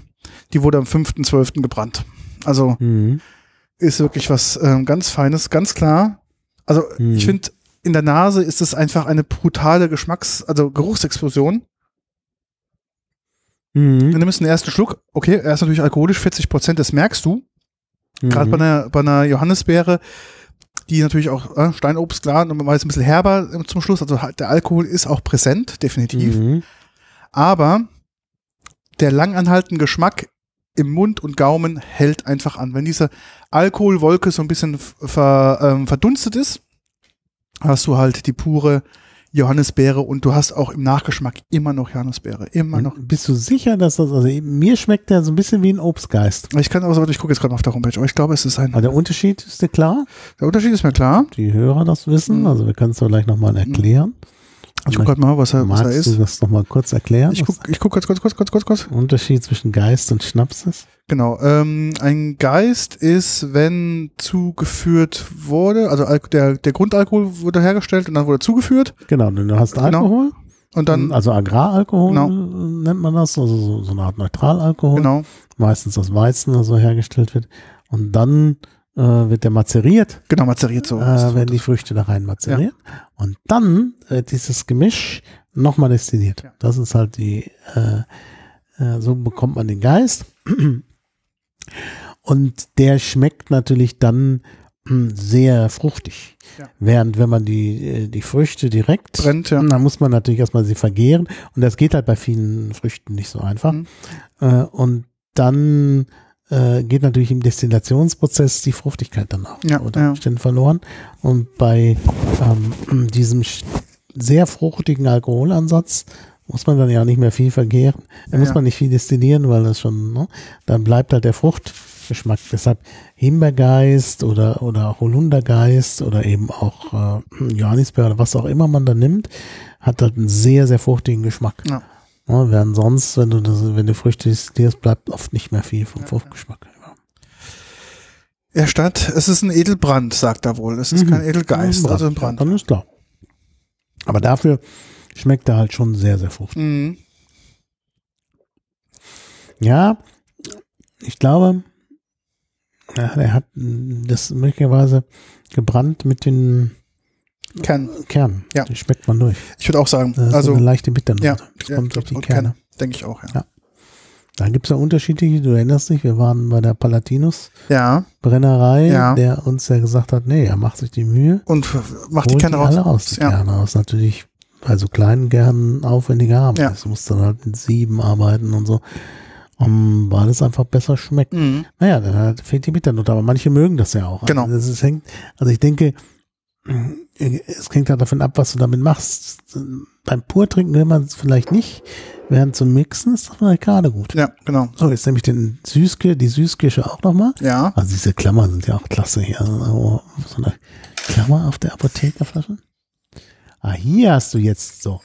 Die wurde am 5.12. gebrannt. Also Mhm. ist wirklich was ähm, ganz Feines, ganz klar. Also Mhm. ich finde, in der Nase ist es einfach eine brutale Geschmacks-, also Geruchsexplosion. Mhm. Du nimmst den ersten Schluck, okay, er ist natürlich alkoholisch, 40 Prozent, das merkst du. Gerade bei Mhm. einer, bei einer Johannisbeere, die natürlich auch äh, Steinobst, klar, normalerweise ist ein bisschen herber äh, zum Schluss, also halt der Alkohol ist auch präsent, definitiv. Mhm. Aber der langanhaltende Geschmack im Mund und Gaumen hält einfach an. Wenn diese Alkoholwolke so ein bisschen ver, ähm, verdunstet ist, hast du halt die pure Johannisbeere und du hast auch im Nachgeschmack immer noch Johannisbeere. Immer noch. Bist du sicher, dass das, also mir schmeckt der so ein bisschen wie ein Obstgeist. Ich kann aber, ich gucke jetzt gerade mal auf der Homepage, aber ich glaube, es ist ein. Aber der Unterschied ist dir klar? Der Unterschied ist mir klar. Die Hörer das wissen, Mhm. also wir können es doch gleich nochmal erklären. Ich gucke gerade mal, was er, was er Magst du ist. das nochmal kurz erklären? Ich gucke ich guck kurz, kurz, kurz, kurz, kurz, Unterschied zwischen Geist und Schnaps ist? Genau. Ähm, ein Geist ist, wenn zugeführt wurde, also Al- der, der Grundalkohol wurde hergestellt und dann wurde zugeführt Genau, du hast Genau. Alkohol, und dann, also Agraralkohol Genau. äh, nennt man das, also so, so eine Art Neutralalkohol, genau, meistens aus Weizen oder so hergestellt wird. Und dann äh, wird der mazeriert, genau, mazeriert so. äh, werden die Früchte da rein mazeriert. Und dann wird dieses Gemisch nochmal destilliert. Ja. Das ist halt die, äh, äh, so bekommt man den Geist. Und der schmeckt natürlich dann mh, sehr fruchtig. Ja. Während wenn man die, äh, die Früchte direkt Brennt, ja. dann muss man natürlich erstmal sie vergehren. Und das geht halt bei vielen Früchten nicht so einfach. Mhm. Äh, und dann äh, geht natürlich im Destillationsprozess die Fruchtigkeit dann auch Ja, unter ja. Umständen verloren. Und bei ähm, diesem sehr fruchtigen Alkoholansatz muss man dann ja auch nicht mehr viel vergehren. Da Ja, muss ja. man nicht viel destillieren, weil das schon, ne, dann bleibt halt der Fruchtgeschmack. Deshalb Himbeergeist oder, oder Holundergeist oder eben auch äh, Johannisbeer oder was auch immer man da nimmt, hat halt einen sehr, sehr fruchtigen Geschmack. Ja. Ja, während sonst, wenn du das, wenn du Früchte destillierst, bleibt oft nicht mehr viel vom Fruchtgeschmack. Ja. Er stand, es ist ein Edelbrand, sagt er wohl. Es ist Mhm. kein Edelgeist, Ein also ein Brand. Dann ist klar. Aber dafür schmeckt er halt schon sehr, sehr fruchtig. Mhm. Ja, ich glaube, ja, er hat das möglicherweise gebrannt mit den Kern. Kernen. Ja. Die schmeckt man durch. Ich würde auch sagen, Das also so eine leichte Bitternote. ja, das ja, kommt durch die Kerne. denke ich auch, ja. Ja. Da gibt es ja unterschiedliche, du erinnerst dich, wir waren bei der Palatinus Ja, Brennerei, Ja. der uns ja gesagt hat, nee, er macht sich die Mühe, und macht die Kerne raus. alle raus, die Ja. Kerne raus. Natürlich bei so kleinen Kernen aufwendiger haben. Ja. Das muss dann halt mit sieben arbeiten und so, um, weil es einfach besser schmeckt. Mhm. Naja, dann hat- fehlt die Bitternote, aber manche mögen das ja auch. Genau. Also, das hängt, also ich denke, es hängt halt davon ab, was du damit machst. Beim Purtrinken will man es vielleicht nicht, während zum Mixen ist das vielleicht gerade gut. Ja, genau. So, jetzt nehme ich den Süßkirsche, die Süßkirsche auch nochmal. Ja, Also diese Klammern sind ja auch klasse hier. Also, so eine Klammer auf der Apothekerflasche. Ah, hier hast du jetzt so.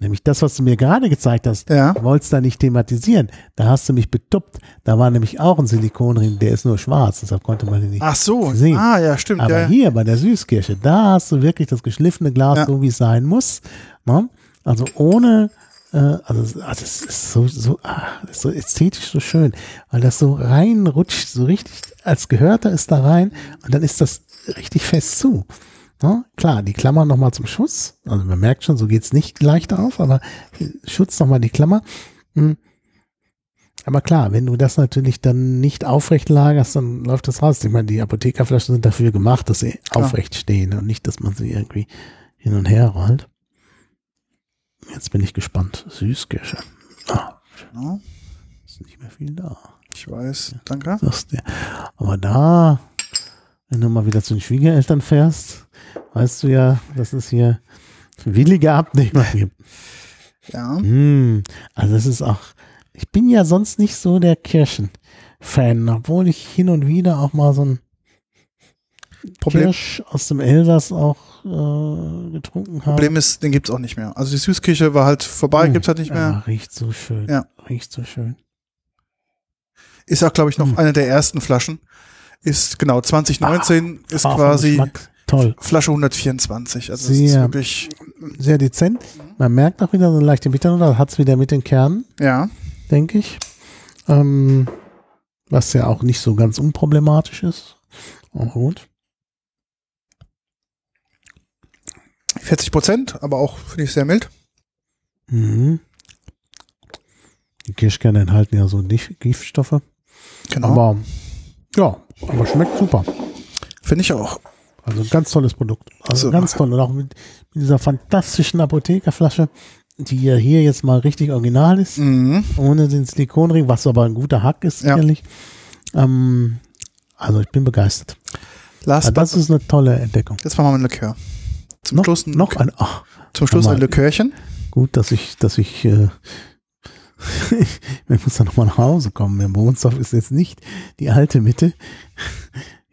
Nämlich das, was du mir gerade gezeigt hast. ja. Du wolltest da nicht thematisieren. Da hast du mich betuppt. Da war nämlich auch ein Silikonring, der ist nur schwarz, deshalb konnte man den nicht. Ach so. Sehen. Ah, ja, stimmt. Aber ja, ja. hier bei der Süßkirsche, da hast du wirklich das geschliffene Glas, so wie es sein muss. Ne? Also ohne, äh, also ah, das ist so, so, ah, ist so ästhetisch so schön, weil das so reinrutscht, so richtig, als gehörte es da rein und dann ist das richtig fest zu. Ne? Klar, die Klammer nochmal zum Schutz. Also man merkt schon, so geht's nicht leicht auf, aber Schutz nochmal die Klammer. Hm. Aber klar, wenn du das natürlich dann nicht aufrecht lagerst, dann läuft das raus. Ich meine, die Apothekerflaschen sind dafür gemacht, dass sie aufrecht stehen und nicht, dass man sie irgendwie hin und her rollt. Jetzt bin ich gespannt. Süßkirsche. Ah, Genau. ist nicht mehr viel da. Ich weiß. Danke. Aber da, wenn du mal wieder zu den Schwiegereltern fährst, weißt du ja, dass es hier willige Abnehmer gibt. Ja. Hm, also das ist auch, ich bin ja sonst nicht so der Kirschen-Fan, obwohl ich hin und wieder auch mal so ein Problem, Kirsch aus dem Elsass auch äh, getrunken habe. Problem ist, den gibt's auch nicht mehr. Also die Süßkirche war halt vorbei, Hm. gibt's halt nicht Ja, mehr. riecht so schön. Ja. Riecht so schön. Ist auch, glaube ich, noch Hm. eine der ersten Flaschen. Ist genau 2019 ist Aber vom quasi Toll. Flasche 124. Also das ist Sehr- wirklich, Sehr dezent. Man merkt auch wieder so eine leichte Bitternote, hat es wieder mit den Kernen, ja. denke ich. Ähm, was ja auch nicht so ganz unproblematisch ist. Aber gut. 40 Prozent, aber auch finde ich sehr mild. Mhm. Die Kirschkerne enthalten ja so Gif- Giftstoffe. Genau. Aber ja, aber schmeckt super. Finde ich auch. Also ein ganz tolles Produkt. Also So. ganz toll. Und auch mit, dieser fantastischen Apothekerflasche, die ja hier jetzt mal richtig original ist, Mhm. ohne den Silikonring, was aber ein guter Hack ist, Ja. sicherlich. Ähm, also ich bin begeistert. Last Also das ist eine tolle Entdeckung. jetzt machen wir ein Likör. Zum Noch, Schluss ein, noch ein, ach, zum Schluss Sag ein mal. Likörchen. gut, dass ich, dass ich, äh, ich muss dann nochmal nach Hause kommen. Der Bohnsdorf ist jetzt nicht die alte Mitte.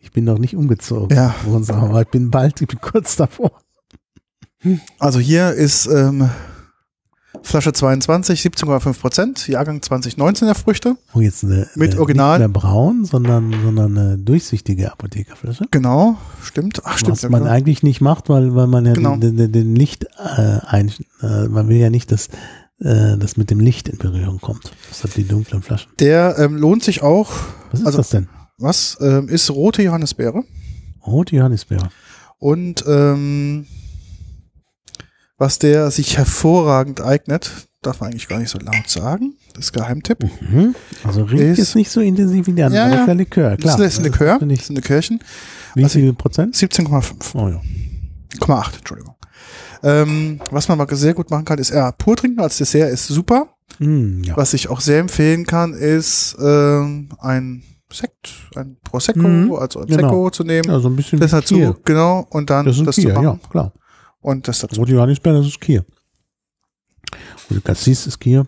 Ich bin noch nicht umgezogen. Ja. Bohnsdorf, aber ich bin bald, ich bin kurz davor. Also hier ist ähm, Flasche 22, 17,5 Prozent, Jahrgang 2019 der Früchte. Oh, jetzt eine, Mit eine, Original. Nicht mehr braun, sondern, sondern eine durchsichtige Apothekerflasche. Genau, stimmt. Ach, stimmt. Was ja, man genau. eigentlich nicht macht, weil, weil man ja Genau. den, den, den Licht äh, ein, äh, man will ja nicht, dass äh, das mit dem Licht in Berührung kommt. Das hat die dunklen Flaschen. Der ähm, lohnt sich auch. Was ist Also- das denn? Was ähm, ist rote Johannisbeere? Rote Johannisbeere. Und ähm, was der sich hervorragend eignet, darf man eigentlich gar nicht so laut sagen. Das ist Geheimtipp. Mhm. Also riecht Ist- jetzt nicht so intensiv wie die anderen, Ja, ja. ist Likör, klar. Das ist ein Likör. Das ist ein Likörchen. Wie Also- viel Prozent? 17,5. Oh ja. 0,8, Entschuldigung. Ähm, was man mal sehr gut machen kann, ist, ja, pur trinken als Dessert ist super. Mm, ja. Was ich auch sehr empfehlen kann, ist ähm, ein Sekt, ein Prosecco, Mhm, also ein genau. Prosecco zu nehmen. ja, so ein bisschen das dazu, Kier. genau, und dann Das das Kier, zu ja, machen. klar. Und das dazu. Rote Johannisbeere, das ist Kier. Gute Cassis ist Kier.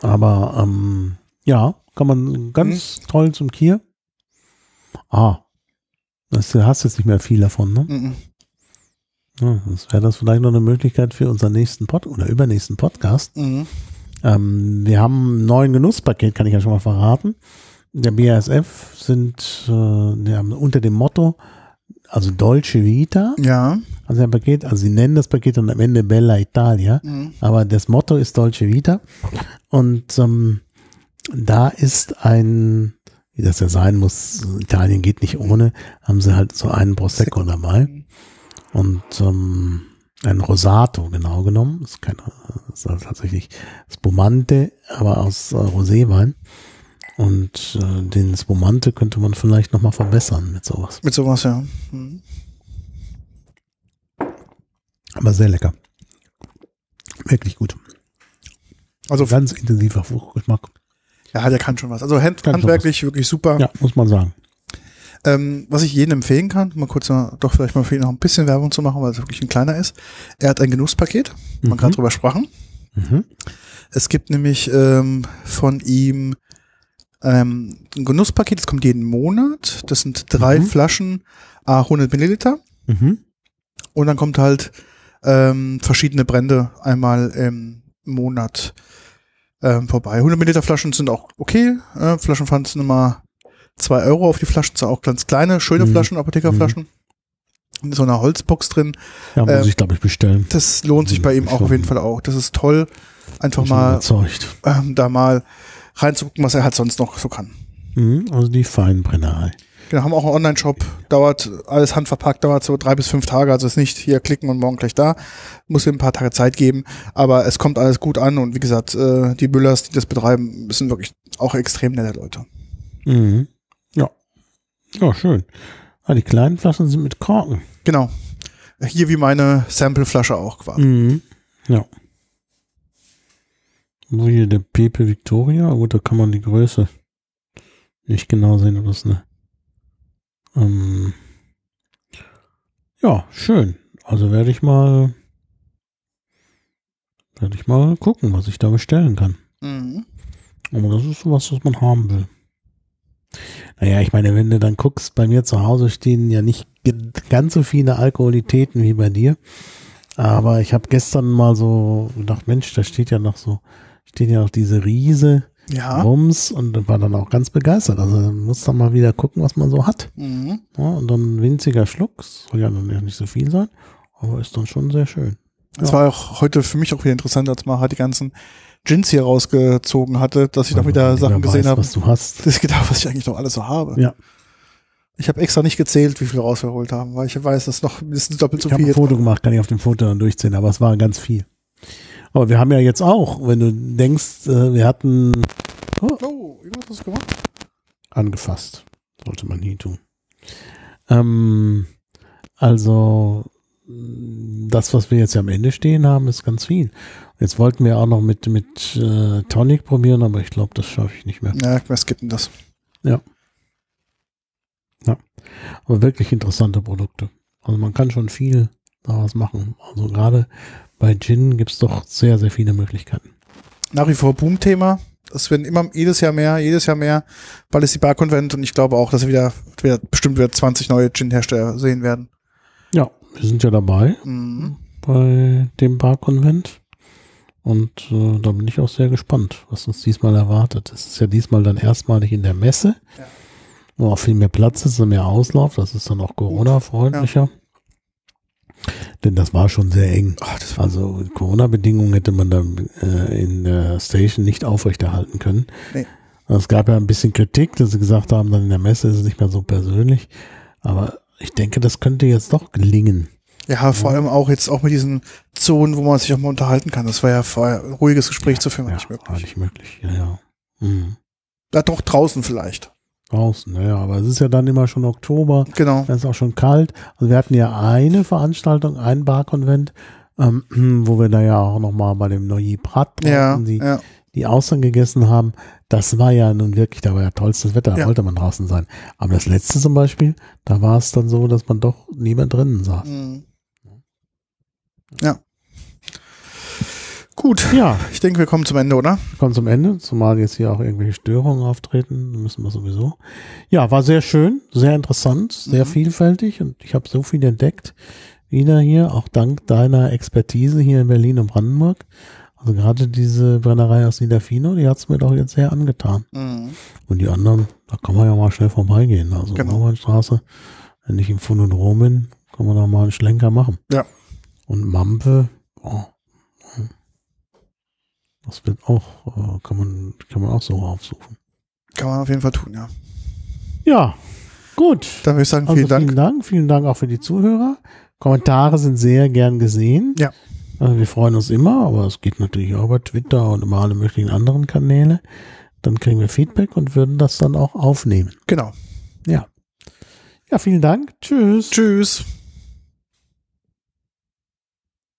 Aber ähm, ja, kann man ganz Mhm. toll zum Kier. Ah, das, du hast jetzt nicht mehr viel davon, ne? Mhm. Ja, das wäre das vielleicht noch eine Möglichkeit für unseren nächsten Pod oder übernächsten Podcast. Mhm. Ähm, wir haben ein neuen Genusspaket, kann ich ja schon mal verraten. der BASF sind äh, unter dem Motto, also Dolce Vita, Ja. also ein Paket, also sie nennen das Paket und am Ende Bella Italia, Mhm. aber das Motto ist Dolce Vita und ähm, da ist ein, wie das ja sein muss, Italien geht nicht ohne, haben sie halt so einen Prosecco dabei und ähm, ein Rosato genau genommen, das ist kein, das ist also tatsächlich Spumante, aber aus äh, Roséwein und äh, den Spumante könnte man vielleicht nochmal verbessern mit sowas, Mit sowas, ja. Mhm. aber sehr lecker. Wirklich gut. Also, Ganz intensiver Fruchtgeschmack. ja, der kann schon was. Also hand, handwerklich wirklich super. Ja, muss man sagen. Ähm, was ich jedem empfehlen kann, mal kurz noch, doch vielleicht mal für ihn noch ein bisschen Werbung zu machen, weil es wirklich ein kleiner ist. Er hat ein Genusspaket, Mhm. gerade drüber sprachen. Mhm. Es gibt nämlich ähm, von ihm ähm, ein Genusspaket, das kommt jeden Monat. Das sind drei Mhm. Flaschen, a 100 Milliliter. Mhm. Und dann kommt halt ähm, verschiedene Brände einmal im Monat ähm, vorbei. 100 Milliliter Flaschen sind auch okay. Äh, Flaschenpfand sind immer zwei Euro auf die Flaschen, sind auch ganz kleine, schöne Mhm. Flaschen, Apothekerflaschen. Mit so einer Holzbox drin. Ja, muss Ähm, ich, glaube ich, bestellen. Das lohnt sich bei ihm auch auf jeden Fall auch. Das ist toll, einfach mal ähm, da mal reinzugucken, was er halt sonst noch so kann. Mhm. Also die Feinbrennerei. Wir haben auch einen Online-Shop, dauert alles handverpackt, dauert so drei bis fünf Tage, also ist nicht hier klicken und morgen gleich da. Muss ihm ein paar Tage Zeit geben, aber es kommt alles gut an und wie gesagt, äh, die Müllers, die das betreiben, sind wirklich auch extrem nette Leute. Mhm. Ja. Ja, schön. Ah, die kleinen Flaschen sind mit Korken. Genau. Hier wie meine Sampleflasche auch quasi. Mhm. Ja. Wo hier der Pepe Victoria? Gut, da kann man die Größe nicht genau sehen, aber das ist eine. Ähm, ja, schön. Also werde ich mal werde ich mal gucken, was ich da bestellen kann. Mhm. Aber das ist sowas, was man haben will. Naja, ich meine, wenn du dann guckst, bei mir zu Hause stehen ja nicht ganz so viele Alkoholitäten wie bei dir. Aber ich habe gestern mal so gedacht, Mensch, da steht ja noch so, steht ja noch diese Riese Ja. Rums und war dann auch ganz begeistert. Also muss dann mal wieder gucken, was man so hat. Mhm. Ja, und dann ein winziger Schluck, soll ja dann ja nicht so viel sein, aber ist dann schon sehr schön. Das Ja. war auch heute für mich auch wieder interessant, als man halt die ganzen Gins hier rausgezogen hatte, dass ich noch wieder Sachen gesehen weiß, habe. Was du hast. Das ist genau, was ich eigentlich noch alles so habe. Ja. Ich habe extra nicht gezählt, wie viel rausgeholt haben, weil ich weiß, dass noch mindestens doppelt so Ich habe viel ein Foto gemacht, kann ich auf dem Foto dann durchziehen, aber es war ganz viel. Aber wir haben ja jetzt auch, wenn du denkst, äh, wir hatten Oh, irgendwas hast du gemacht? angefasst. Sollte man nie tun. Ähm, also, das, was wir jetzt ja am Ende stehen haben, ist ganz viel. Jetzt wollten wir auch noch mit, mit äh, Tonic probieren, aber ich glaube, das schaffe ich nicht mehr. Ja, wir skippen das. Aber wirklich interessante Produkte. Also man kann schon viel daraus machen. Also gerade bei Gin gibt es doch sehr, sehr viele Möglichkeiten. Nach wie vor Boom-Thema. Es werden immer jedes Jahr mehr, jedes Jahr mehr. Bald ist die Bar-Konvent und ich glaube auch, dass wir wieder, wieder bestimmt wieder 20 neue Gin-Hersteller sehen werden. Ja, wir sind ja dabei Mhm. bei dem Barkonvent. Und äh, da bin ich auch sehr gespannt, was uns diesmal erwartet. Es ist ja diesmal dann erstmalig in der Messe, Ja. wo auch viel mehr Platz ist und mehr Auslauf. Das ist dann auch Corona-freundlicher. Denn das war schon sehr eng. Ach, das war, Also Corona-Bedingungen hätte man dann äh, in der Station nicht aufrechterhalten können. Nee. Es gab ja ein bisschen Kritik, dass sie gesagt haben, dann in der Messe ist es nicht mehr so persönlich. Aber ich denke, das könnte jetzt doch gelingen. Ja, vor allem auch jetzt auch mit diesen Zonen, wo man sich auch mal unterhalten kann. Das war ja vorher ein ruhiges Gespräch zu führen, war nicht war möglich. nicht möglich, ja, ja. Mhm. Ja, doch draußen vielleicht. Draußen, ja, aber es ist ja dann immer schon Oktober, Genau. dann ist auch schon kalt. Also wir hatten ja eine Veranstaltung, ein Barkonvent, ähm, wo wir da ja auch nochmal bei dem Neuilly Prat Ja, die, ja. die Austern gegessen haben. Das war ja nun wirklich, da war ja tollstes Wetter, da Ja. wollte man draußen sein. Aber das letzte zum Beispiel, da war es dann so, dass man doch niemand drinnen saß. Mhm. Ja. Gut. Ja, Ich denke, wir kommen zum Ende, oder? kommt zum Ende, zumal jetzt hier auch irgendwelche Störungen auftreten, müssen wir sowieso. Ja, war sehr schön, sehr interessant, sehr Mhm. vielfältig und ich habe so viel entdeckt. Wieder hier, auch dank deiner Expertise hier in Berlin und Brandenburg. Also gerade diese Brennerei aus Niederfino, die hat's mir doch jetzt sehr angetan. Mhm. Und die anderen, da kann man ja mal schnell vorbeigehen. Also Genau. Mauernstraße, wenn ich im Phonodrom bin, kann man da mal einen Schlenker machen. Ja. Und Mampe, oh, das wird auch, äh, kann man, kann man auch so aufsuchen. Kann man auf jeden Fall tun, ja. Ja, gut. Dann würde ich sagen, Also vielen Dank. Vielen Dank, vielen Dank auch für die Zuhörer. Kommentare sind sehr gern gesehen. Ja. Also wir freuen uns immer, aber es geht natürlich auch über Twitter und über alle möglichen anderen Kanäle. Dann kriegen wir Feedback und würden das dann auch aufnehmen. Genau. Ja. Ja, vielen Dank. Tschüss. Tschüss.